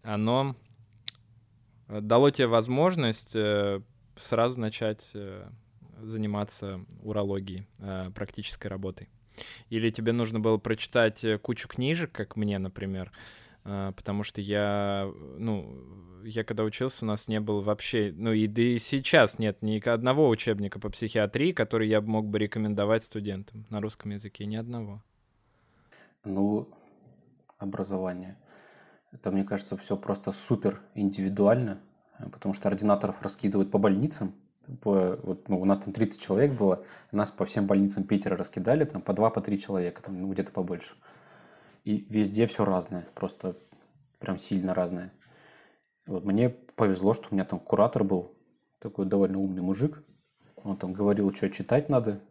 оно дало тебе возможность э, сразу начать э, заниматься урологией, э, практической работой. Или тебе нужно было прочитать э, кучу книжек, как мне, например, э, потому что я, ну, я когда учился, у нас не было вообще, ну и да и сейчас нет ни одного учебника по психиатрии, который я мог бы рекомендовать студентам на русском языке, ни одного. Ну, образование. Это, мне кажется, все просто супер индивидуально, потому что ординаторов раскидывают по больницам, по, вот, ну, у нас там 30 человек было, нас по всем больницам Питера раскидали, там по 2 по 3 человека, там, ну, где-то побольше. И везде все разное, просто прям сильно разное. Вот мне повезло, что у меня там куратор был, такой довольно умный мужик. Он там говорил, что читать надо.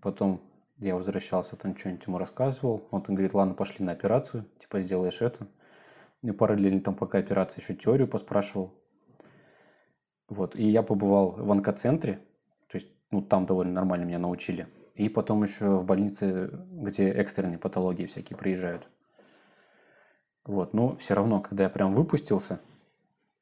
Потом я возвращался, там что-нибудь ему рассказывал. Он там говорит, ладно, пошли на операцию, типа сделаешь это. И параллельно там пока операция еще теорию поспрашивал. Вот. И я побывал в онкоцентре, то есть, ну, там довольно нормально меня научили. И потом еще в больнице, где экстренные патологии всякие приезжают. Вот, но все равно, когда я прям выпустился,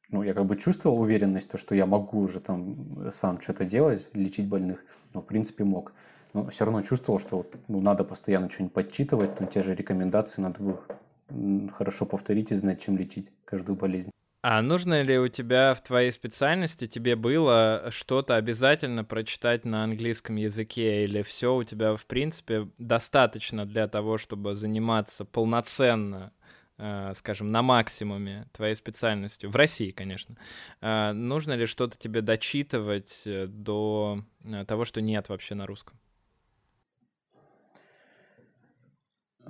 ну, я как бы чувствовал уверенность, то, что я могу уже там сам что-то делать, лечить больных, ну, в принципе, мог. Но все равно чувствовал, что ну, надо постоянно что-нибудь подчитывать, там те же рекомендации надо было хорошо повторить и знать, чем лечить каждую болезнь. А нужно ли у тебя в твоей специальности тебе было что-то обязательно прочитать на английском языке, или все у тебя, в принципе, достаточно для того, чтобы заниматься полноценно э, скажем, на максимуме твоей специальностью, в России, конечно, э, нужно ли что-то тебе дочитывать э, до того, что нет вообще на русском?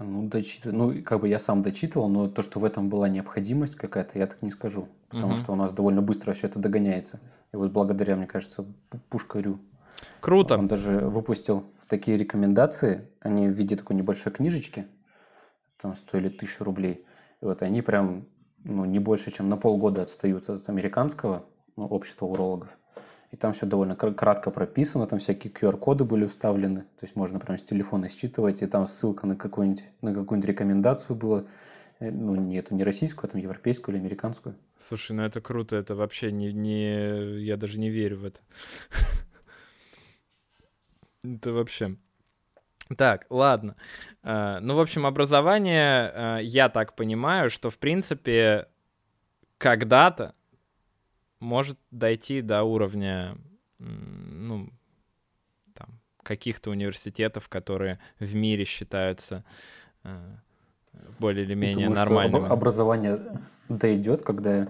Ну, дочитывал, ну, как бы я сам дочитывал, но то, что в этом была необходимость какая-то, я так не скажу. Потому угу. что у нас довольно быстро все это догоняется. И вот благодаря, мне кажется, Пушкарю. Круто. Он даже выпустил такие рекомендации, они в виде такой небольшой книжечки, там стоили тысячу рублей. И вот они прям ну, не больше, чем на полгода отстают от американского ну, общества урологов. И там все довольно кратко прописано, там всякие QR-коды были вставлены, то есть можно прям с телефона считывать, и там ссылка на какую-нибудь, на какую-нибудь рекомендацию была, э, ну, не эту, не российскую, а там европейскую или американскую. Слушай, ну это круто, это вообще не, не я даже не верю в это. Это вообще... Так, ладно. Uh, ну, в общем, образование, uh, я так понимаю, что, в принципе, когда-то может дойти до уровня, ну, там, каких-то университетов, которые в мире считаются э, более или менее Думаю, нормальными. Что образование дойдет, когда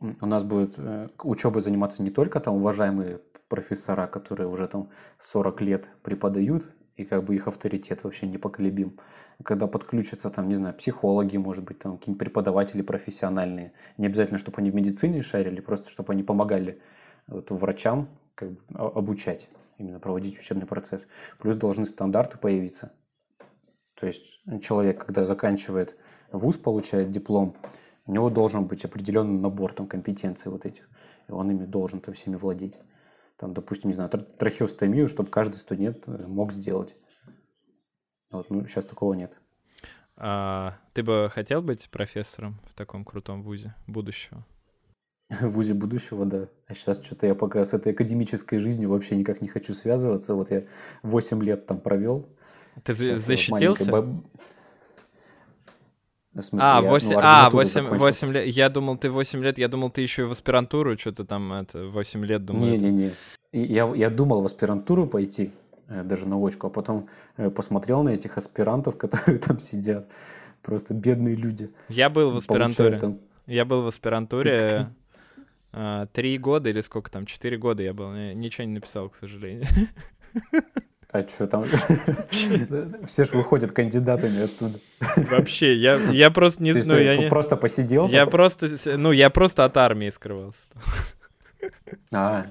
у нас будет э, учебой заниматься не только там уважаемые профессора, которые уже там 40 лет преподают, и как бы их авторитет вообще непоколебим. Когда подключатся там, не знаю, психологи, может быть, там какие-нибудь преподаватели профессиональные. Не обязательно, чтобы они в медицине шарили, просто чтобы они помогали вот, врачам как бы, обучать, именно проводить учебный процесс. Плюс должны стандарты появиться. То есть человек, когда заканчивает вуз, получает диплом, у него должен быть определенный набор там, компетенций вот этих. И он ими должен там всеми владеть там, допустим, не знаю, трахеостомию, чтобы каждый студент э, мог сделать. Вот, ну, сейчас такого нет. А, ты бы хотел быть профессором в таком крутом вузе будущего? В вузе будущего, да. А сейчас что-то я пока с этой академической жизнью вообще никак не хочу связываться. Вот я 8 лет там провел. Ты сейчас защитился? Баб... В смысле, а, я, 8, ну, а 8, 8 лет. Я думал, ты 8 лет, я думал, ты еще и в аспирантуру что-то там, это, 8 лет думал. Не-не-не. Я, я думал в аспирантуру пойти, э, даже на очку, а потом э, посмотрел на этих аспирантов, которые там сидят. Просто бедные люди. Я был в аспирантуре. Там... Я был в аспирантуре а, три года или сколько там, четыре года я был. Ничего не написал, к сожалению. А что там? Все же выходят кандидатами оттуда. Вообще, я, я просто не... знаю. я просто посидел? Я просто, ну, я просто от армии скрывался. А.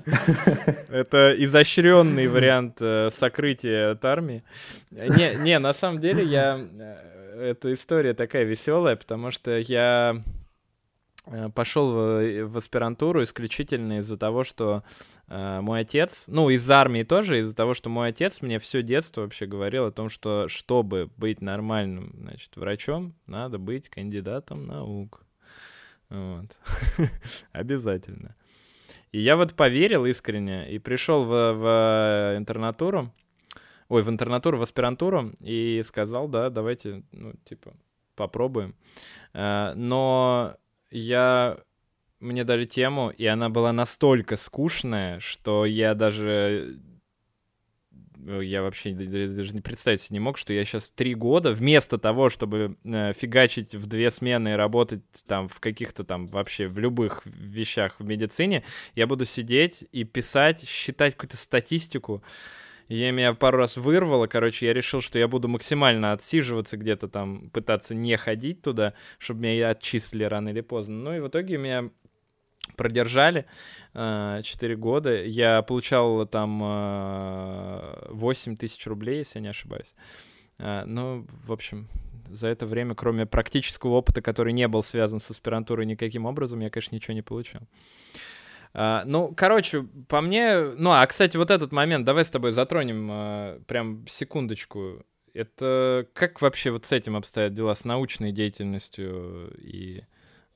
Это изощренный вариант э, сокрытия от армии. Не, не, на самом деле я... Э, эта история такая веселая, потому что я э, пошел в, в аспирантуру исключительно из-за того, что мой отец, ну, из армии тоже, из-за того, что мой отец мне все детство вообще говорил о том, что чтобы быть нормальным, значит, врачом, надо быть кандидатом наук. Вот. Обязательно. И я вот поверил искренне и пришел в, в интернатуру, ой, в интернатуру, в аспирантуру и сказал, да, давайте, ну, типа, попробуем. Э, но я мне дали тему, и она была настолько скучная, что я даже Э, я вообще даже не представить не мог, что я сейчас три года вместо того, чтобы э, фигачить в две смены и работать там в каких-то там вообще в любых вещах в медицине, я буду сидеть и писать, считать какую-то статистику. Я меня пару раз вырвало, короче, я решил, что я буду максимально отсиживаться где-то там, пытаться не ходить туда, чтобы меня отчислили рано или поздно. Ну и в итоге меня продержали э, 4 года. Я получал там э, 8 тысяч рублей, если я не ошибаюсь. Э, ну, в общем, за это время, кроме практического опыта, который не был связан с аспирантурой никаким образом, я, конечно, ничего не получал. Uh, ну, короче, по мне... Ну, а, кстати, вот этот момент давай с тобой затронем uh, прям секундочку. Это как вообще вот с этим обстоят дела, с научной деятельностью? И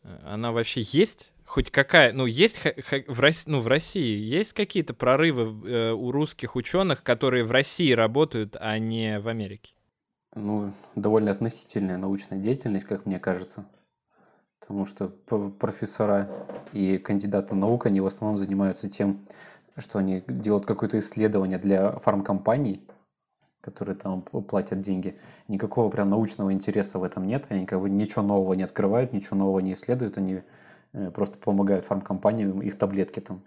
uh, она вообще есть хоть какая, ну, есть в России, ну, в России есть какие-то прорывы э, у русских ученых, которые в России работают, а не в Америке? Ну, довольно относительная научная деятельность, как мне кажется. Потому что профессора и кандидаты наук, они в основном занимаются тем, что они делают какое-то исследование для фармкомпаний, которые там платят деньги. Никакого прям научного интереса в этом нет. Они как бы ничего нового не открывают, ничего нового не исследуют. Они просто помогают фармкомпаниям их таблетки там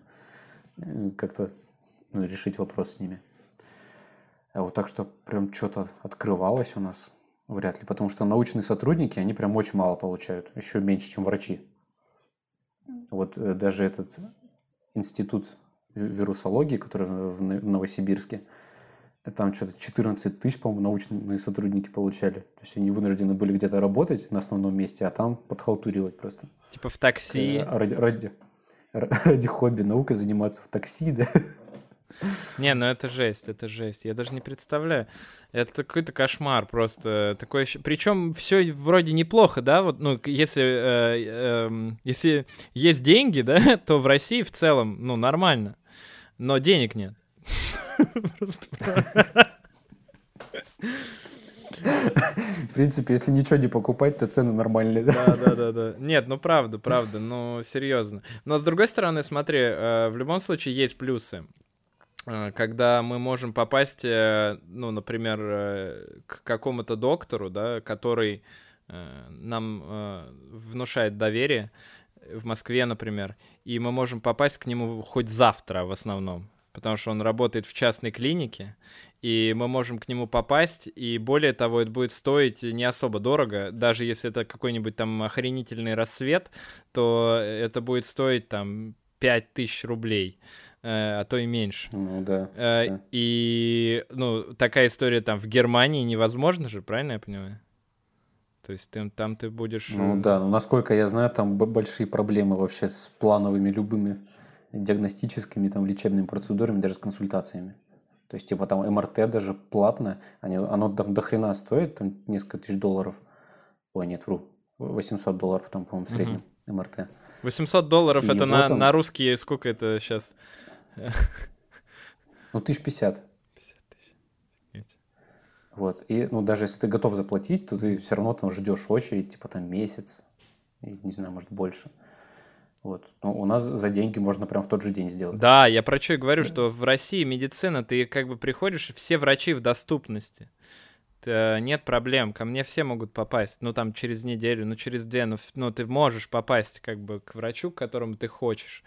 э, как-то ну, решить вопрос с ними. А вот так что прям что-то открывалось у нас вряд ли, потому что научные сотрудники, они прям очень мало получают, еще меньше, чем врачи. Вот э, даже этот институт вирусологии, который в Новосибирске, там что-то 14 тысяч, по-моему, научные сотрудники получали. То есть они вынуждены были где-то работать на основном месте, а там подхалтуривать просто. Типа в такси. Э, ради, ради, ради хобби наукой заниматься в такси, да? Не, ну это жесть, это жесть. Я даже не представляю. Это какой-то кошмар просто. Такое... Причем все вроде неплохо, да? Вот, ну, если, э, э, если есть деньги, да, то в России в целом, ну, нормально. Но денег нет. В принципе, если ничего не покупать, то цены нормальные, да? Да, да, да. Нет, ну правда, правда, ну серьезно. Но с другой стороны, смотри, э, в любом случае есть плюсы. Э, когда мы можем попасть, э, ну, например, к какому-то доктору, да, который нам внушает доверие, в Москве, например, и мы можем попасть к нему хоть завтра в основном потому что он работает в частной клинике, и мы можем к нему попасть, и более того, это будет стоить не особо дорого, даже если это какой-нибудь там охренительный рассвет, то это будет стоить там 5000 рублей э, а то и меньше. Ну да, э, да. И ну такая история там в Германии невозможно же, правильно я понимаю? То есть ты, там ты будешь. Ну да, но насколько я знаю, там большие проблемы вообще с плановыми любыми диагностическими, там, лечебными процедурами, даже с консультациями. То есть, типа, там МРТ даже платно, они, оно там до хрена стоит, там несколько тысяч долларов. Ой, нет, вру, 800 долларов там, по-моему, в среднем угу. МРТ. 800 долларов И это на, там... на русские, сколько это сейчас? Ну, тысяч пятьдесят. Вот. И, ну, даже если ты готов заплатить, то ты все равно там ждешь очередь, типа, там, месяц, и, не знаю, может, больше. Вот. Но у нас за деньги можно прям в тот же день сделать. Да, я про что и говорю, да. что в России медицина, ты как бы приходишь, все врачи в доступности. Ты, нет проблем, ко мне все могут попасть, ну там через неделю, ну через две, ну, ну ты можешь попасть как бы к врачу, к которому ты хочешь.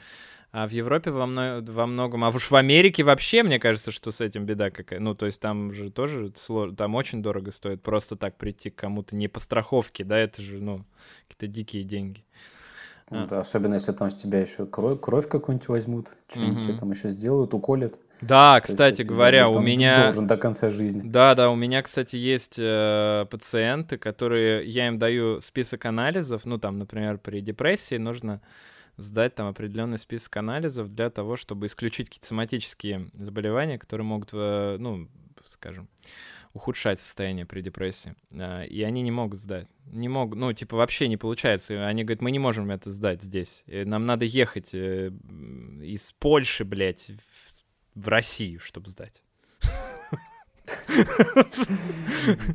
А в Европе во, мно... во многом, а уж в Америке вообще, мне кажется, что с этим беда какая. Ну, то есть там же тоже сложно, там очень дорого стоит просто так прийти к кому-то не по страховке, да, это же, ну, какие-то дикие деньги. А. Да, особенно если там с тебя еще кровь, кровь какую-нибудь возьмут, что-нибудь угу. там еще сделают, уколят. Да, кстати есть, говоря, знаешь, у меня должен до конца жизни. Да, да, у меня, кстати, есть э, пациенты, которые я им даю список анализов, ну там, например, при депрессии нужно сдать там определенный список анализов для того, чтобы исключить какие-то соматические заболевания, которые могут, э, ну, скажем, ухудшать состояние при депрессии. А, и они не могут сдать. Не могут, ну, типа, вообще не получается. Они говорят, мы не можем это сдать здесь. Нам надо ехать э, из Польши, блядь, в, Россию, чтобы сдать.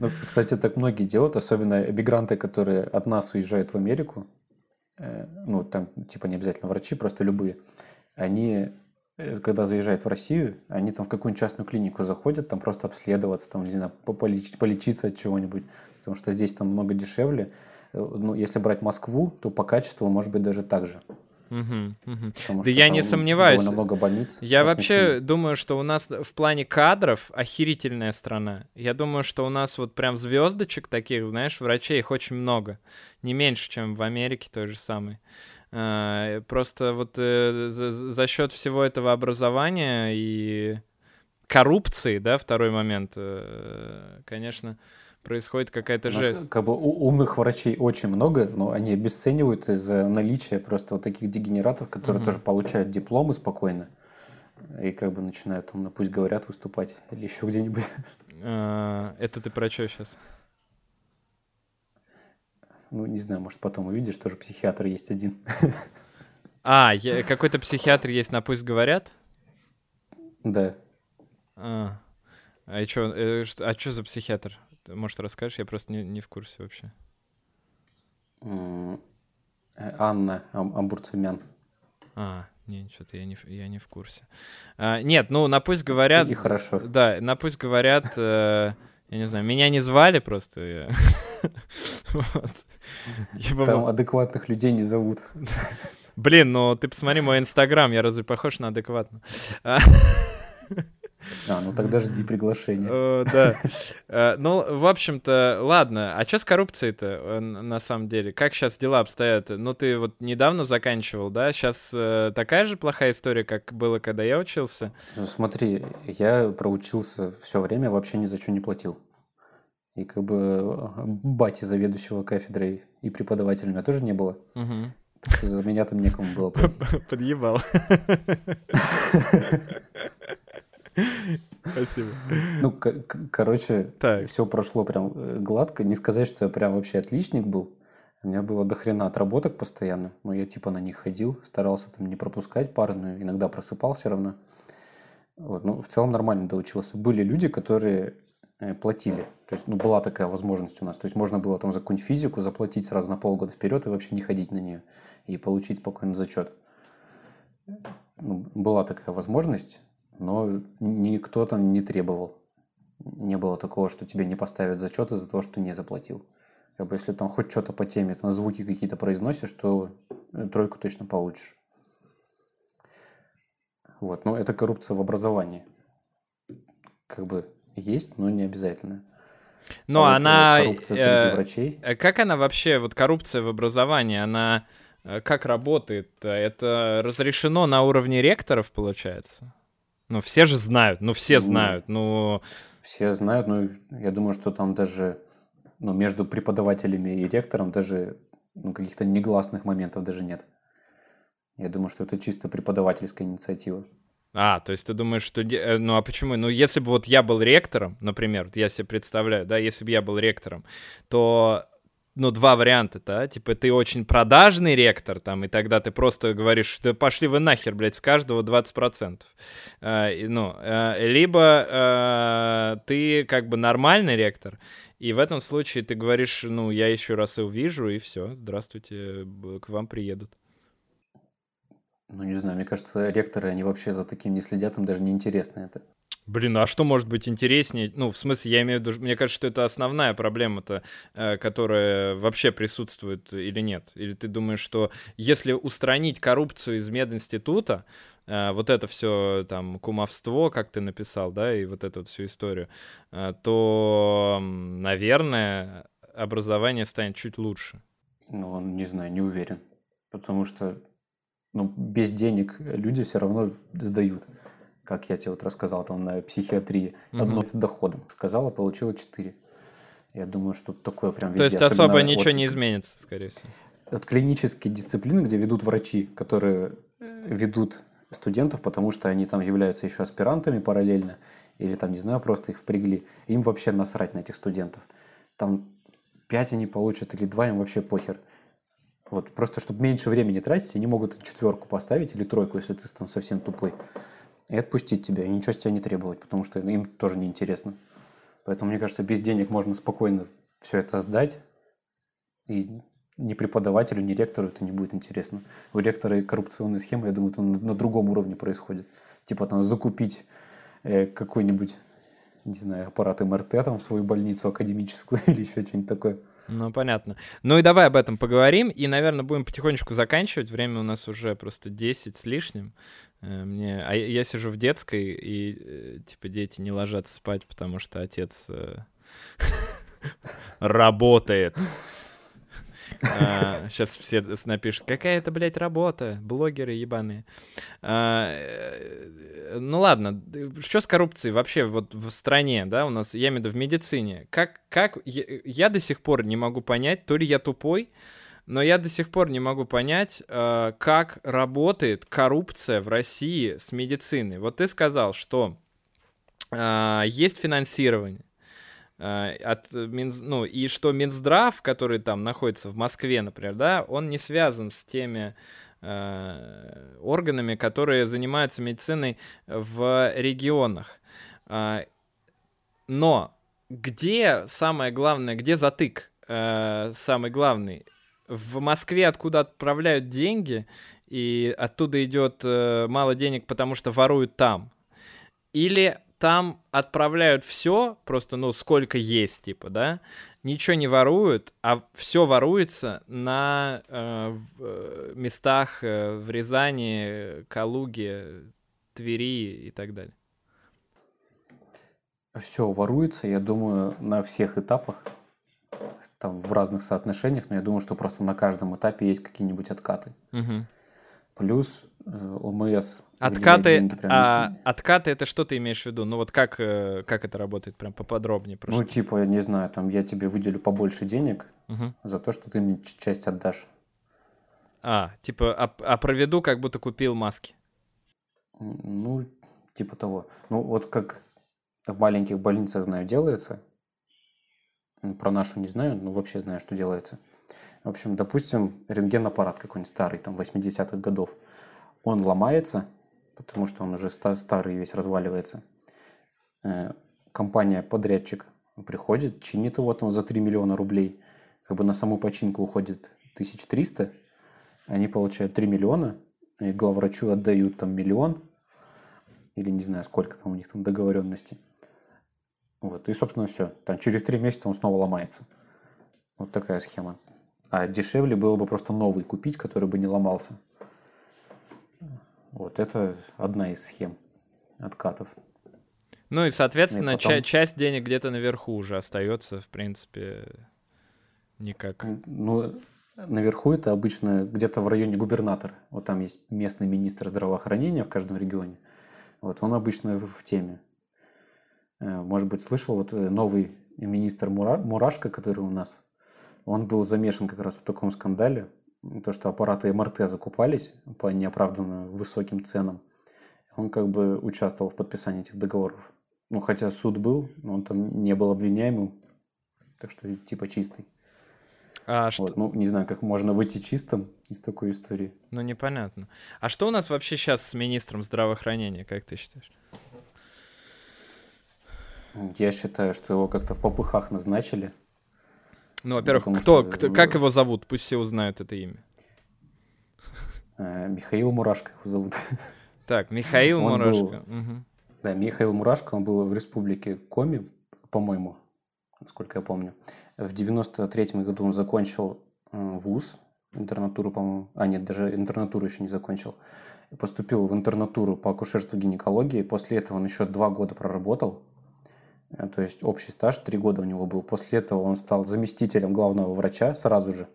Ну, кстати, так многие делают, особенно эмигранты, которые от нас уезжают в Америку. Э, ну, там, типа, не обязательно врачи, просто любые. Они когда заезжают в Россию, они там в какую-нибудь частную клинику заходят, там просто обследоваться, там, не знаю, полечить, полечиться от чего-нибудь, потому что здесь там много дешевле. Э, ну, если брать Москву, то по качеству может быть даже так же. Угу, угу. Да я не сомневаюсь. много больниц. Я вообще думаю, что у нас в плане кадров охерительная страна. Я думаю, что у нас вот прям звездочек таких, знаешь, врачей их очень много. Не меньше, чем в Америке той же самой. А, просто вот э, за, счет всего этого образования и коррупции, да, второй момент, э, конечно, происходит какая-то жесть. Как бы умных врачей очень много, но они обесцениваются из-за наличия просто вот таких дегенератов, которые угу. тоже получают дипломы спокойно и как бы начинают там, ну, пусть говорят, выступать или еще где-нибудь. Это ты про что сейчас? Ну, не знаю, может, потом увидишь, тоже психиатр есть один. А, какой-то психиатр есть на «Пусть говорят»? Да. А, а, чё, э, а что за психиатр? Может, расскажешь? Я просто не, не в курсе вообще. Анна Амбурцемян. А, не, что-то я не, я не в курсе. А, нет, ну, на «Пусть говорят». И хорошо. Да, на «Пусть говорят», э, я не знаю, меня не звали просто. Там адекватных людей не зовут. Блин, ну ты посмотри мой инстаграм, я разве похож на адекватно? А, ну тогда жди приглашения. Да. Э, ну, в общем-то, ладно. А что с коррупцией-то э, на самом деле? Как сейчас дела обстоят? Ну, ты вот недавно заканчивал, да? Сейчас э, такая же плохая история, как было, когда я учился? Ну, смотри, я проучился все время, вообще ни за что не платил. И как бы бати заведующего кафедрой и преподавателя у меня тоже не было. Так что за меня там некому было платить. Подъебал. Спасибо. Ну, короче, все прошло прям э, гладко. Не сказать, что я прям вообще отличник был. У меня было дохрена отработок постоянно, но я типа на них ходил, старался там не пропускать парную, иногда просыпал все равно. Вот, ну, в целом нормально доучился. Были люди, которые Э, платили. То есть, ну, была такая возможность у нас. То есть, можно было там за какую-нибудь физику заплатить сразу на полгода вперед и вообще не ходить на нее. И получить спокойно зачет. Ну, была такая возможность, но никто там не требовал. Не было такого, что тебе не поставят зачет из-за того, что ты не заплатил. Как бы, если там хоть что-то по теме, там звуки какие-то произносишь, то э, тройку точно получишь. Вот, но это коррупция в образовании. Как бы есть, но не обязательно. Но а она... коррупция среди э, врачей. Э, как она вообще, вот коррупция в образовании, она э, как работает? Это разрешено на уровне ректоров, получается? Ну, все же знают, ну, все ну, знают, ну... Все знают, но я думаю, что там даже ну, между преподавателями и ректором даже ну, каких-то негласных моментов даже нет. Я думаю, что это чисто преподавательская инициатива. А, то есть ты думаешь, что... Э, ну а почему? Ну если бы вот я был ректором, например, вот я себе представляю, да, если бы я был ректором, то ну, два варианта, да, типа, ты очень продажный ректор, там, и тогда ты просто говоришь, да пошли вы нахер, блядь, с каждого 20%. Э, ну, э, либо э, ты как бы нормальный ректор, и в этом случае ты говоришь, ну, я еще раз и увижу, и все, здравствуйте, к вам приедут. Ну, не знаю, мне кажется, ректоры, они вообще за таким не следят, им даже не интересно это. Блин, а что может быть интереснее? Ну, в смысле, я имею в виду, мне кажется, что это основная проблема-то, э, которая вообще присутствует или нет? Или ты думаешь, что если устранить коррупцию из мединститута, э, вот это все там кумовство, как ты написал, да, и вот эту вот всю историю, э, то, наверное, образование станет чуть лучше. Ну, не знаю, не уверен. Потому что ну, без денег люди все равно сдают. Как я тебе вот рассказал там на психиатрии. Угу. Одно с доходом. Сказала, получила 4. Я думаю, что такое прям везде. То есть особо ничего от, не изменится, скорее всего. От клинические дисциплины, где ведут врачи, которые э, ведут студентов, потому что они там являются еще аспирантами параллельно, или там, не знаю, просто их впрягли. Им вообще насрать на этих студентов. Там 5 они получат или 2, им вообще похер. Вот, просто чтобы меньше времени тратить, они могут четверку поставить или тройку, если ты там совсем тупой, и отпустить тебя, и ничего с тебя не требовать, потому что им тоже неинтересно. Поэтому, мне кажется, без денег можно спокойно все это сдать, и ни преподавателю, ни ректору это не будет интересно. У ректора и коррупционные схемы, я думаю, это на, другом уровне происходит. Типа там закупить э, какой-нибудь, не знаю, аппарат МРТ там в свою больницу академическую или еще что-нибудь такое. Ну, понятно. Ну и давай об этом поговорим. И, наверное, будем потихонечку заканчивать. Время у нас уже просто 10 с лишним. Э, мне... А я сижу в детской, и, э, типа, дети не ложатся спать, потому что отец э, работает. Сейчас а, все напишут, какая это, блядь, работа, блогеры ебаные. А, э, ну ладно, что с коррупцией вообще вот в стране, да, у нас, я имею в виду в медицине. Как, как, я, до сих пор не могу понять, то ли я тупой, но я до сих пор не могу понять, э, как работает коррупция в России с медициной. Вот ты сказал, что есть финансирование. Э, от Минз... ну, и что Минздрав, который там находится в Москве, например, да, он не связан с теми э, органами, которые занимаются медициной в регионах. Э, но где самое главное, где затык э, самый главный? В Москве, откуда отправляют деньги, и оттуда идет э, мало денег, потому что воруют там. Или там отправляют все, просто, ну, сколько есть, типа, да, ничего не воруют, а все воруется на э, э, местах э, в Рязани, Калуге, Твери и так далее. Все воруется, я думаю, на всех этапах, там в разных соотношениях, но я думаю, что просто на каждом этапе есть какие-нибудь откаты. Угу. Плюс э, ОМС Откаты, а, откаты это что ты имеешь в виду? Ну вот как, э, как это работает, прям поподробнее? Просто. Ну типа, не знаю, там я тебе выделю побольше денег угу. за то, что ты мне часть отдашь. А, типа, а, а проведу, как будто купил маски. Ну, типа того. Ну вот как в маленьких больницах, знаю, делается. Про нашу не знаю, но вообще знаю, что делается. В общем, допустим, рентген-аппарат какой-нибудь старый, там, 80-х годов. Он ломается, потому что он уже старый весь разваливается. Э, компания-подрядчик приходит, чинит его там за 3 миллиона рублей. Как бы на саму починку уходит 1300. Они получают 3 миллиона, и главврачу отдают там миллион. Или не знаю, сколько там у них там договоренности. Вот, и, собственно, все. Там через 3 месяца он снова ломается. Вот такая схема. А дешевле было бы просто новый купить, который бы не ломался. Вот это одна из схем откатов. Ну и, соответственно, и потом... ча- часть денег где-то наверху уже остается, в принципе, никак. Ну, наверху это обычно где-то в районе губернатора. Вот там есть местный министр здравоохранения в каждом регионе. Вот он обычно в, теме. Э, может быть, слышал, вот э, новый министр Мура... Мурашко, который у нас, он был замешан как раз в таком скандале то, что аппараты МРТ закупались по неоправданно высоким ценам, он как бы участвовал в подписании этих договоров. Ну, хотя суд был, но он там не был обвиняемым, так что типа чистый. А вот, что... Ну, не знаю, как можно выйти чистым из такой истории. Ну, непонятно. А что у нас вообще сейчас с министром здравоохранения, как ты считаешь? Я считаю, что его как-то в попыхах назначили. Ну, во-первых, кто, что... кто, как его зовут? Пусть все узнают это имя. Э, Михаил Мурашко его зовут. Так, Михаил он Мурашко. Был, угу. Да, Михаил Мурашко, он был в республике Коми, по-моему, насколько я помню. В 93-м году он закончил э, вуз, интернатуру, по-моему. А, нет, даже интернатуру еще не закончил. Поступил в интернатуру по акушерству гинекологии. После этого он еще два года проработал то есть общий стаж три года у него был. После этого он стал заместителем главного врача сразу же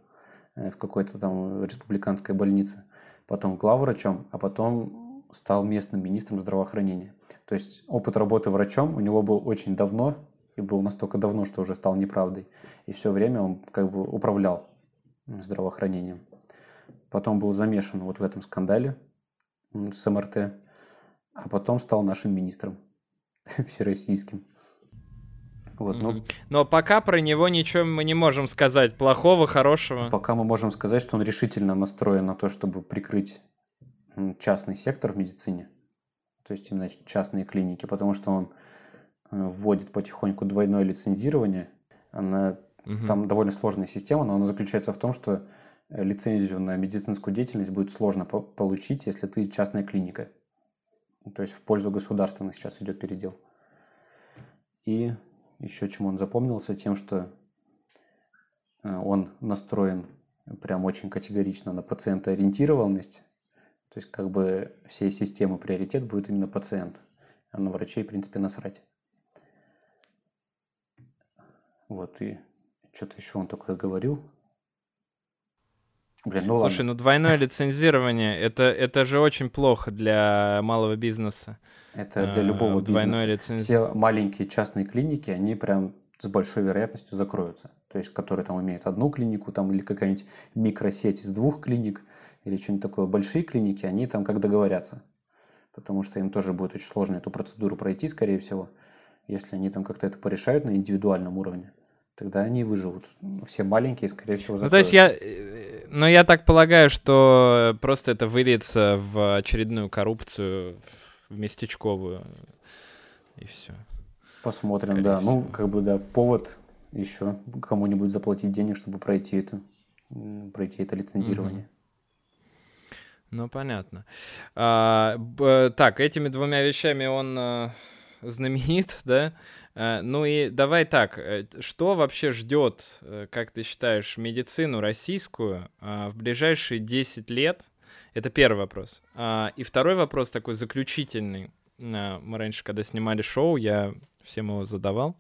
э, в какой-то там республиканской больнице. Потом главврачом, а потом стал местным министром здравоохранения. То есть опыт работы врачом у него был очень давно, и был настолько давно, что уже стал неправдой. И все время он как бы управлял здравоохранением. Потом был замешан вот в этом скандале. с МРТ, а потом стал нашим министром всероссийским. Вот, ну, Но пока про него ничего мы не можем сказать плохого, хорошего. Пока мы можем сказать, что он решительно настроен на то, чтобы прикрыть частный сектор в медицине, то есть именно частные клиники, потому что он э, вводит потихоньку двойное лицензирование. Она, угу. Там довольно сложная система, но она заключается в том, что э, лицензию на медицинскую деятельность будет сложно по получить, если ты частная клиника. То есть в пользу государственных сейчас идет передел. И еще чем он запомнился, тем, что э, он настроен прям очень категорично на пациентоориентированность. То есть как бы всей системы приоритет будет именно пациент, а на врачей, в принципе, насрать. Вот, и что-то еще он такое говорил. Блин, ну Слушай, ладно. ну двойное лицензирование это, это же очень плохо для малого бизнеса. Это для любого бизнеса. Лицензи... Все маленькие частные клиники, они прям с большой вероятностью закроются. То есть, которые там имеют одну клинику, там, или какая-нибудь микросеть из двух клиник, или что-нибудь такое. Большие клиники, они там как договорятся. Потому что им тоже будет очень сложно эту процедуру пройти, скорее всего, если они там как-то это порешают на индивидуальном уровне тогда они выживут. Все маленькие, скорее всего, закроются. Ну, то есть я... Э, но я так полагаю, что просто это выльется в очередную коррупцию, в местечковую, и все. Посмотрим, скорее да. Ну, всего. Ну, как бы, да, повод еще кому-нибудь заплатить денег, чтобы пройти это, пройти это лицензирование. Угу. Ну, понятно. А, б, так, этими двумя вещами он знаменит, да? Э, ну и давай так, э, что вообще ждет, э, как ты считаешь, медицину российскую в ближайшие 10 лет? Это первый вопрос. А, и второй вопрос такой заключительный. Мы раньше, когда снимали шоу, я всем его задавал.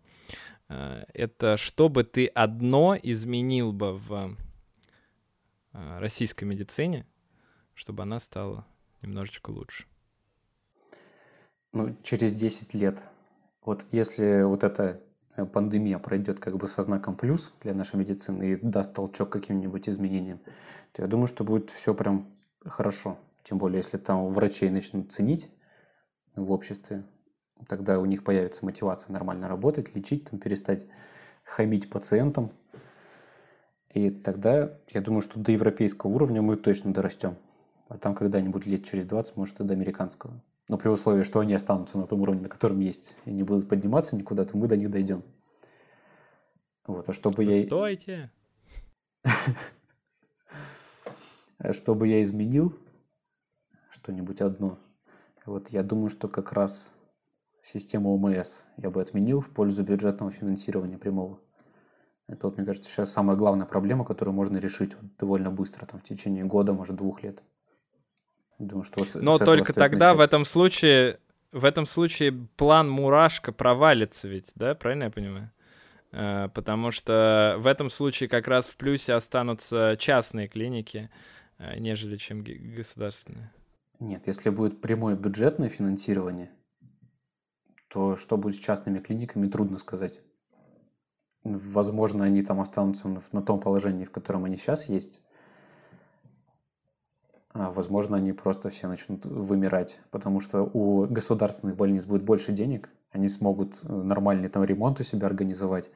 Это что бы ты одно изменил бы в российской медицине, чтобы она стала немножечко лучше? Ну, через 10 лет вот если вот эта э, пандемия пройдет как бы со знаком плюс для нашей медицины и даст толчок каким-нибудь изменениям, то я думаю, что будет все прям хорошо. Тем более, если там врачей начнут ценить в обществе, тогда у них появится мотивация нормально работать, лечить, там, перестать хамить пациентам. И тогда, я думаю, что до европейского уровня мы точно дорастем. А там когда-нибудь лет через 20, может, и до американского. Но при условии, что они останутся на том уровне, на котором есть, и не будут подниматься никуда, то мы до них дойдем. Вот, а чтобы я... Стойте! Чтобы я изменил что-нибудь одно, вот я думаю, что как раз систему ОМС я бы отменил в пользу бюджетного финансирования прямого. Это вот, мне кажется, сейчас самая главная проблема, которую можно решить вот довольно быстро, там, в течение года, может, двух лет. Думаю, что вот Но только тогда начать. в этом случае в этом случае план Мурашка провалится ведь, да? Правильно я понимаю? А, потому что в этом случае как раз в плюсе останутся частные клиники, а, нежели чем государственные. Нет, если будет прямое бюджетное финансирование, то что будет с частными клиниками, трудно сказать. Возможно, они там останутся на том положении, в котором они сейчас есть, возможно, они просто все начнут вымирать, потому что у государственных больниц будет больше денег, они смогут э, нормальный там ремонт у себя организовать,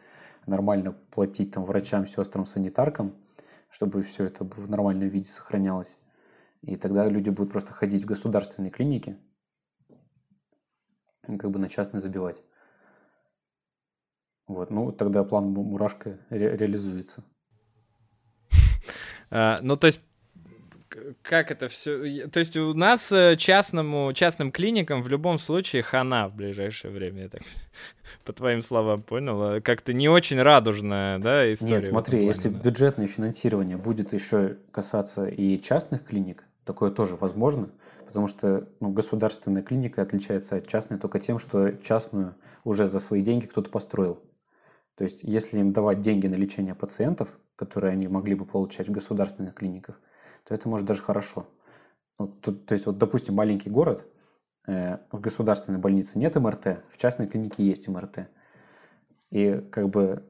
нормально платить там врачам, сестрам, санитаркам, чтобы все это в нормальном виде сохранялось. И тогда люди будут просто ходить в государственные клиники как бы на частные забивать. Вот, ну тогда план Мурашка ре- реализуется. А, ну, то есть как это все? То есть у нас э, частному, частным клиникам в любом случае хана в ближайшее время, я так по твоим словам понял. А как-то не очень радужная, да, история. Нет, смотри, если бюджетное финансирование будет еще касаться и частных клиник, такое тоже возможно, потому что ну, государственная клиника отличается от частной только тем, что частную уже за свои деньги кто-то построил. То есть, если им давать деньги на лечение пациентов, которые они могли бы получать в государственных клиниках, то это может даже хорошо. Ну, тут, то есть, вот, допустим, маленький город, э, в государственной больнице нет МРТ, в частной клинике есть МРТ. И как бы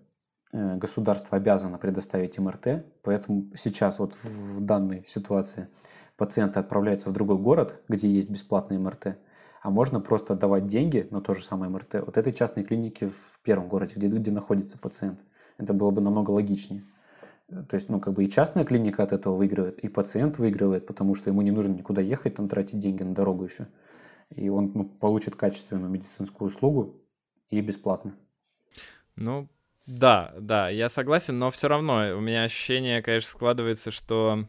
э, государство обязано предоставить МРТ, поэтому сейчас вот в данной ситуации пациенты отправляются в другой город, где есть бесплатный МРТ, а можно просто давать деньги на то же самое МРТ вот этой частной клинике в первом городе, где, где находится пациент. Это было бы намного логичнее. То есть, ну, как бы и частная клиника от этого выигрывает, и пациент выигрывает, потому что ему не нужно никуда ехать, там, тратить деньги на дорогу еще. И он ну, получит качественную медицинскую услугу и бесплатно. Ну, да, да, я согласен, но все равно у меня ощущение, конечно, складывается, что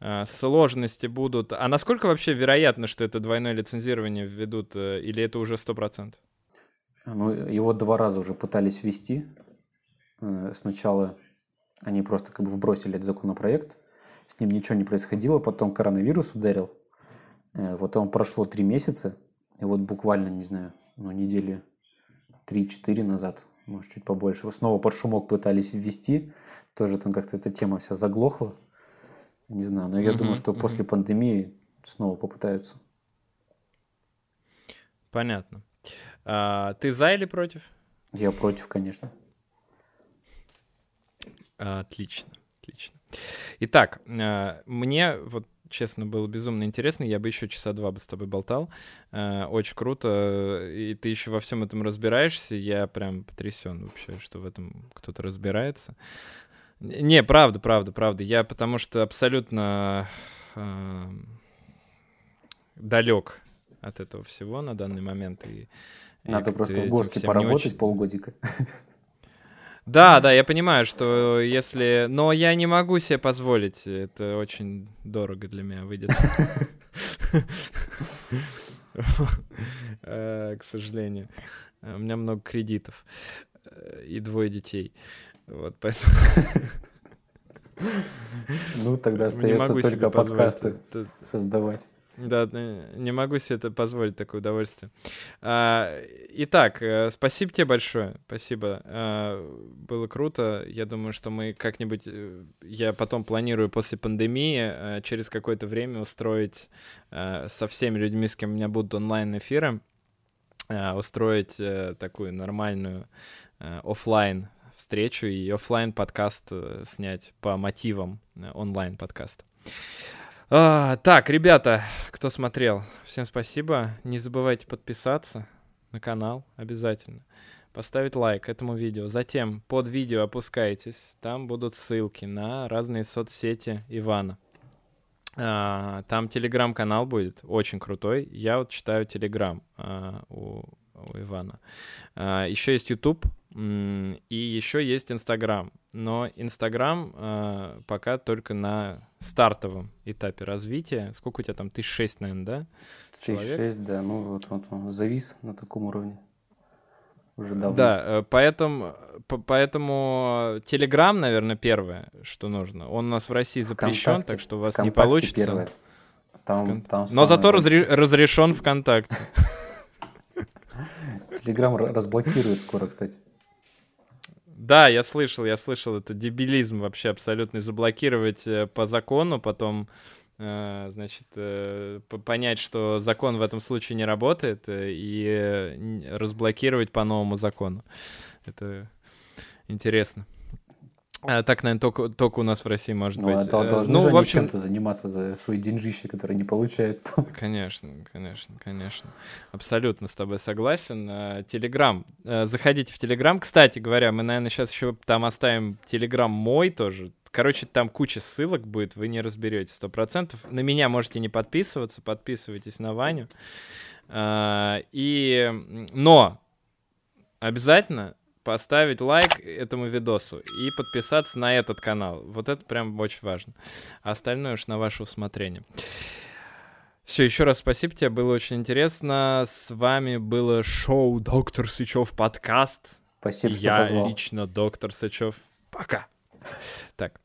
э, сложности будут. А насколько вообще вероятно, что это двойное лицензирование введут, э, или это уже сто процентов? Ну, его два раза уже пытались ввести. Э, сначала они просто как бы вбросили этот законопроект, с ним ничего не происходило, потом коронавирус ударил, э, вот он прошло три месяца, и вот буквально, не знаю, ну, недели 3-4 назад может, чуть побольше. Снова под шумок пытались ввести. Тоже там как-то эта тема вся заглохла. Не знаю, но я uh думаю, что uh после пандемии снова попытаются. Понятно. А, ты за или против? Я против, конечно. Отлично, отлично. Итак, а, мне вот честно, было безумно интересно. Я бы еще часа два бы с тобой болтал. Э, очень круто. И ты еще во всем этом разбираешься. Я прям потрясен вообще, что в этом кто-то разбирается. Не, правда, правда, правда. Я потому что абсолютно э, далек от этого всего на данный момент. И, Надо просто в ГОСКе поработать очень... полгодика. Да, да, я понимаю, что если... Но я не могу себе позволить. Это очень дорого для меня выйдет. Э, к сожалению. У меня много кредитов э, и двое детей. Вот поэтому... Ну, тогда остается только подкасты создавать. Да, не могу себе это позволить, такое удовольствие. А, итак, э, спасибо тебе большое, спасибо. А, было круто. Я думаю, что мы как-нибудь, э, я потом планирую после пандемии а, через какое-то время устроить со всеми людьми, с кем у меня будут онлайн-эфиры, устроить такую нормальную офлайн встречу и офлайн подкаст снять по мотивам онлайн подкаста. А, так, ребята, кто смотрел, всем спасибо. Не забывайте подписаться на канал обязательно. Поставить лайк этому видео. Затем под видео опускайтесь. Там будут ссылки на разные соцсети Ивана. А, там телеграм-канал будет очень крутой. Я вот читаю телеграм а, у, у Ивана. А, еще есть YouTube и еще есть Инстаграм. Но Инстаграм э, пока только на стартовом этапе развития. Сколько у тебя там? Тысяч шесть, наверное, да? Тысяч шесть, да. Ну, вот, вот он завис на таком уровне. Уже давно. Да, э, поэтому, поэтому Телеграм, наверное, первое, что нужно. Он у нас в России запрещен, ВКонтакте, так что у вас не получится. Первое. Там, там Но зато разре- разрешен ВКонтакте. Телеграм разблокирует скоро, кстати. Да, я слышал, я слышал, это дебилизм вообще абсолютный, заблокировать э, по закону, потом, э, значит, э, понять, что закон в этом случае не работает, и разблокировать по новому закону. Это интересно. А, так, наверное, только, только у нас в России может ну, быть. А должны ну, же в общем... чем-то заниматься за свои деньжищи, которые не получают. Конечно, конечно, конечно. Абсолютно с тобой согласен. А, Телеграм. А, заходите в Телеграм. Кстати говоря, мы, наверное, сейчас еще там оставим Телеграм мой тоже. Короче, там куча ссылок будет, вы не разберете сто процентов. На меня можете не подписываться, подписывайтесь на Ваню. И... Но обязательно поставить лайк этому видосу и подписаться на этот канал. Вот это прям очень важно. А остальное уж на ваше усмотрение. Все, еще раз спасибо тебе, было очень интересно. С вами было шоу Доктор Сычев подкаст. Спасибо, что Я позвал. лично Доктор Сычев. Пока. Так.